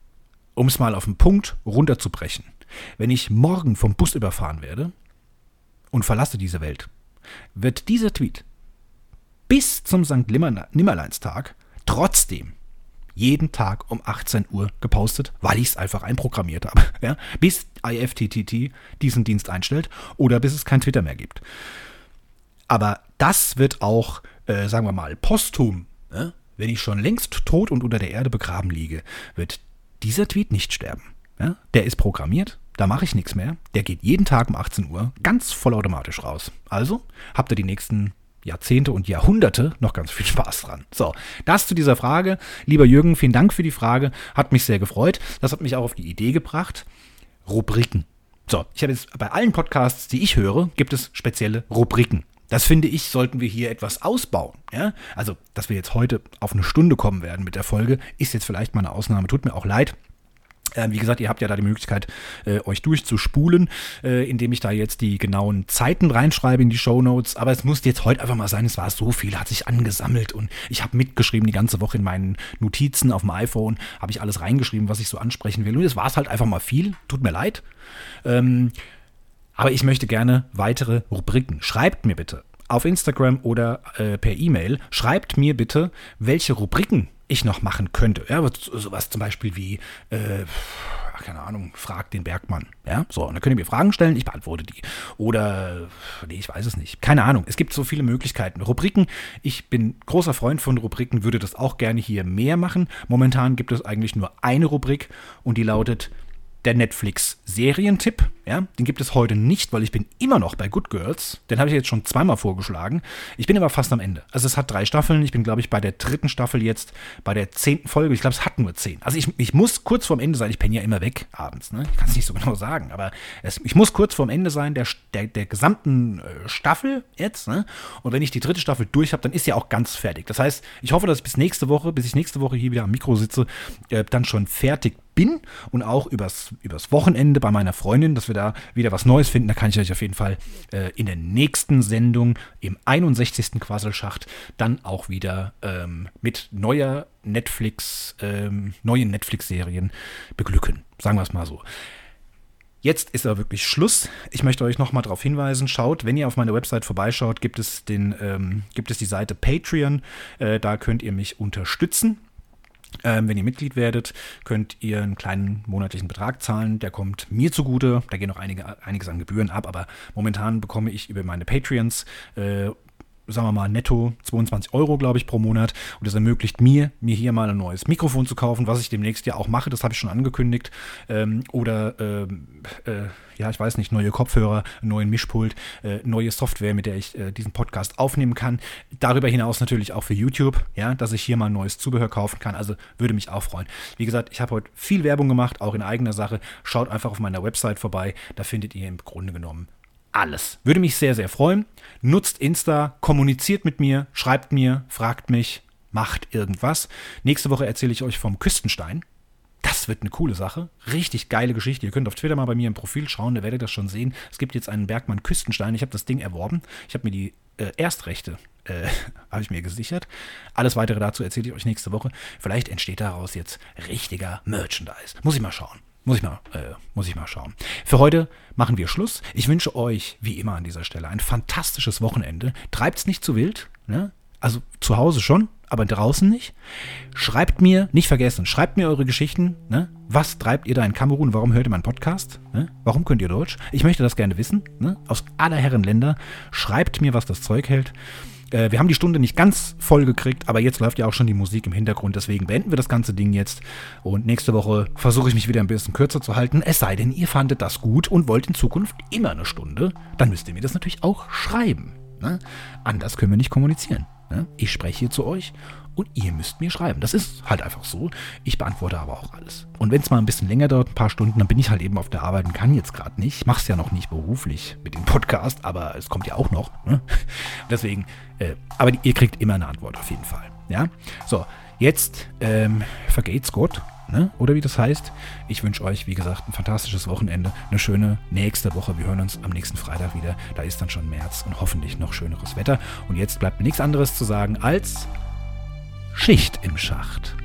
um es mal auf den Punkt runterzubrechen, wenn ich morgen vom Bus überfahren werde und verlasse diese Welt, wird dieser Tweet bis zum St. Nimmerleinstag trotzdem jeden Tag um 18 Uhr gepostet, weil ich es einfach einprogrammiert habe. Ja? Bis IFTTT diesen Dienst einstellt oder bis es kein Twitter mehr gibt. Aber das wird auch, äh, sagen wir mal, posthum, ne? wenn ich schon längst tot und unter der Erde begraben liege, wird dieser Tweet nicht sterben. Ja? Der ist programmiert, da mache ich nichts mehr. Der geht jeden Tag um 18 Uhr ganz vollautomatisch raus. Also habt ihr die nächsten Jahrzehnte und Jahrhunderte noch ganz viel Spaß dran. So, das zu dieser Frage. Lieber Jürgen, vielen Dank für die Frage. Hat mich sehr gefreut. Das hat mich auch auf die Idee gebracht. Rubriken. So, ich habe jetzt bei allen Podcasts, die ich höre, gibt es spezielle Rubriken. Das finde ich, sollten wir hier etwas ausbauen. Ja? Also, dass wir jetzt heute auf eine Stunde kommen werden mit der Folge, ist jetzt vielleicht mal eine Ausnahme. Tut mir auch leid. Äh, wie gesagt, ihr habt ja da die Möglichkeit, äh, euch durchzuspulen, äh, indem ich da jetzt die genauen Zeiten reinschreibe in die Show Notes. Aber es muss jetzt heute einfach mal sein, es war so viel, hat sich angesammelt und ich habe mitgeschrieben die ganze Woche in meinen Notizen auf dem iPhone, habe ich alles reingeschrieben, was ich so ansprechen will. Und es war es halt einfach mal viel, tut mir leid. Ähm, aber ich möchte gerne weitere Rubriken. Schreibt mir bitte auf Instagram oder per E-Mail, schreibt mir bitte, welche Rubriken ich noch machen könnte. Ja, sowas zum Beispiel wie, äh, keine Ahnung, frag den Bergmann. Ja, so, und dann könnt ihr mir Fragen stellen, ich beantworte die. Oder, nee, ich weiß es nicht. Keine Ahnung. Es gibt so viele Möglichkeiten. Rubriken, ich bin großer Freund von Rubriken, würde das auch gerne hier mehr machen. Momentan gibt es eigentlich nur eine Rubrik und die lautet der Netflix-Serientipp. Ja, den gibt es heute nicht, weil ich bin immer noch bei Good Girls. Den habe ich jetzt schon zweimal vorgeschlagen. Ich bin aber fast am Ende. Also es hat drei Staffeln. Ich bin, glaube ich, bei der dritten Staffel jetzt, bei der zehnten Folge. Ich glaube, es hat nur zehn. Also ich, ich muss kurz vorm Ende sein. Ich penne ja immer weg abends. Ne? Ich kann es nicht so genau sagen. Aber es, ich muss kurz vorm Ende sein der, der, der gesamten äh, Staffel jetzt. Ne? Und wenn ich die dritte Staffel durch habe, dann ist ja auch ganz fertig. Das heißt, ich hoffe, dass ich bis nächste Woche, bis ich nächste Woche hier wieder am Mikro sitze, äh, dann schon fertig bin und auch übers, übers Wochenende bei meiner Freundin, dass wir da da wieder was Neues finden. Da kann ich euch auf jeden Fall äh, in der nächsten Sendung im 61. Quasselschacht dann auch wieder ähm, mit neuer Netflix, ähm, neuen Netflix-Serien beglücken. Sagen wir es mal so. Jetzt ist aber wirklich Schluss. Ich möchte euch nochmal darauf hinweisen, schaut, wenn ihr auf meine Website vorbeischaut, gibt es, den, ähm, gibt es die Seite Patreon. Äh, da könnt ihr mich unterstützen. Ähm, wenn ihr Mitglied werdet, könnt ihr einen kleinen monatlichen Betrag zahlen. Der kommt mir zugute. Da gehen noch einige, einiges an Gebühren ab, aber momentan bekomme ich über meine Patreons äh, sagen wir mal, netto 22 Euro, glaube ich, pro Monat. Und das ermöglicht mir, mir hier mal ein neues Mikrofon zu kaufen, was ich demnächst ja auch mache, das habe ich schon angekündigt. Ähm, oder, ähm, äh, ja, ich weiß nicht, neue Kopfhörer, neuen Mischpult, äh, neue Software, mit der ich äh, diesen Podcast aufnehmen kann. Darüber hinaus natürlich auch für YouTube, ja, dass ich hier mal neues Zubehör kaufen kann. Also würde mich auch freuen. Wie gesagt, ich habe heute viel Werbung gemacht, auch in eigener Sache. Schaut einfach auf meiner Website vorbei, da findet ihr im Grunde genommen alles. Würde mich sehr, sehr freuen. Nutzt Insta, kommuniziert mit mir, schreibt mir, fragt mich, macht irgendwas. Nächste Woche erzähle ich euch vom Küstenstein. Das wird eine coole Sache. Richtig geile Geschichte. Ihr könnt auf Twitter mal bei mir im Profil schauen, da werdet ihr das schon sehen. Es gibt jetzt einen Bergmann Küstenstein. Ich habe das Ding erworben. Ich habe mir die äh, Erstrechte äh, habe ich mir gesichert. Alles weitere dazu erzähle ich euch nächste Woche. Vielleicht entsteht daraus jetzt richtiger Merchandise. Muss ich mal schauen. Muss ich, mal, äh, muss ich mal schauen. Für heute machen wir Schluss. Ich wünsche euch, wie immer an dieser Stelle, ein fantastisches Wochenende. Treibt's nicht zu wild. Ne? Also zu Hause schon, aber draußen nicht. Schreibt mir, nicht vergessen, schreibt mir eure Geschichten. Ne? Was treibt ihr da in Kamerun? Warum hört ihr meinen Podcast? Ne? Warum könnt ihr Deutsch? Ich möchte das gerne wissen. Ne? Aus aller Herren Länder. Schreibt mir, was das Zeug hält. Äh, wir haben die Stunde nicht ganz voll gekriegt, aber jetzt läuft ja auch schon die Musik im Hintergrund. Deswegen beenden wir das ganze Ding jetzt. Und nächste Woche versuche ich mich wieder ein bisschen kürzer zu halten. Es sei denn, ihr fandet das gut und wollt in Zukunft immer eine Stunde. Dann müsst ihr mir das natürlich auch schreiben. Ne? Anders können wir nicht kommunizieren. Ne? Ich spreche hier zu euch und ihr müsst mir schreiben. Das ist halt einfach so. Ich beantworte aber auch alles. Und wenn es mal ein bisschen länger dauert, ein paar Stunden, dann bin ich halt eben auf der Arbeit und kann jetzt gerade nicht. Ich mache es ja noch nicht beruflich mit dem Podcast, aber es kommt ja auch noch. Ne? Deswegen, äh, aber ihr kriegt immer eine Antwort auf jeden Fall. Ja, so jetzt ähm, vergeht's Gott. Ne? Oder wie das heißt. Ich wünsche euch, wie gesagt, ein fantastisches Wochenende, eine schöne nächste Woche. Wir hören uns am nächsten Freitag wieder. Da ist dann schon März und hoffentlich noch schöneres Wetter. Und jetzt bleibt mir nichts anderes zu sagen als Schicht im Schacht.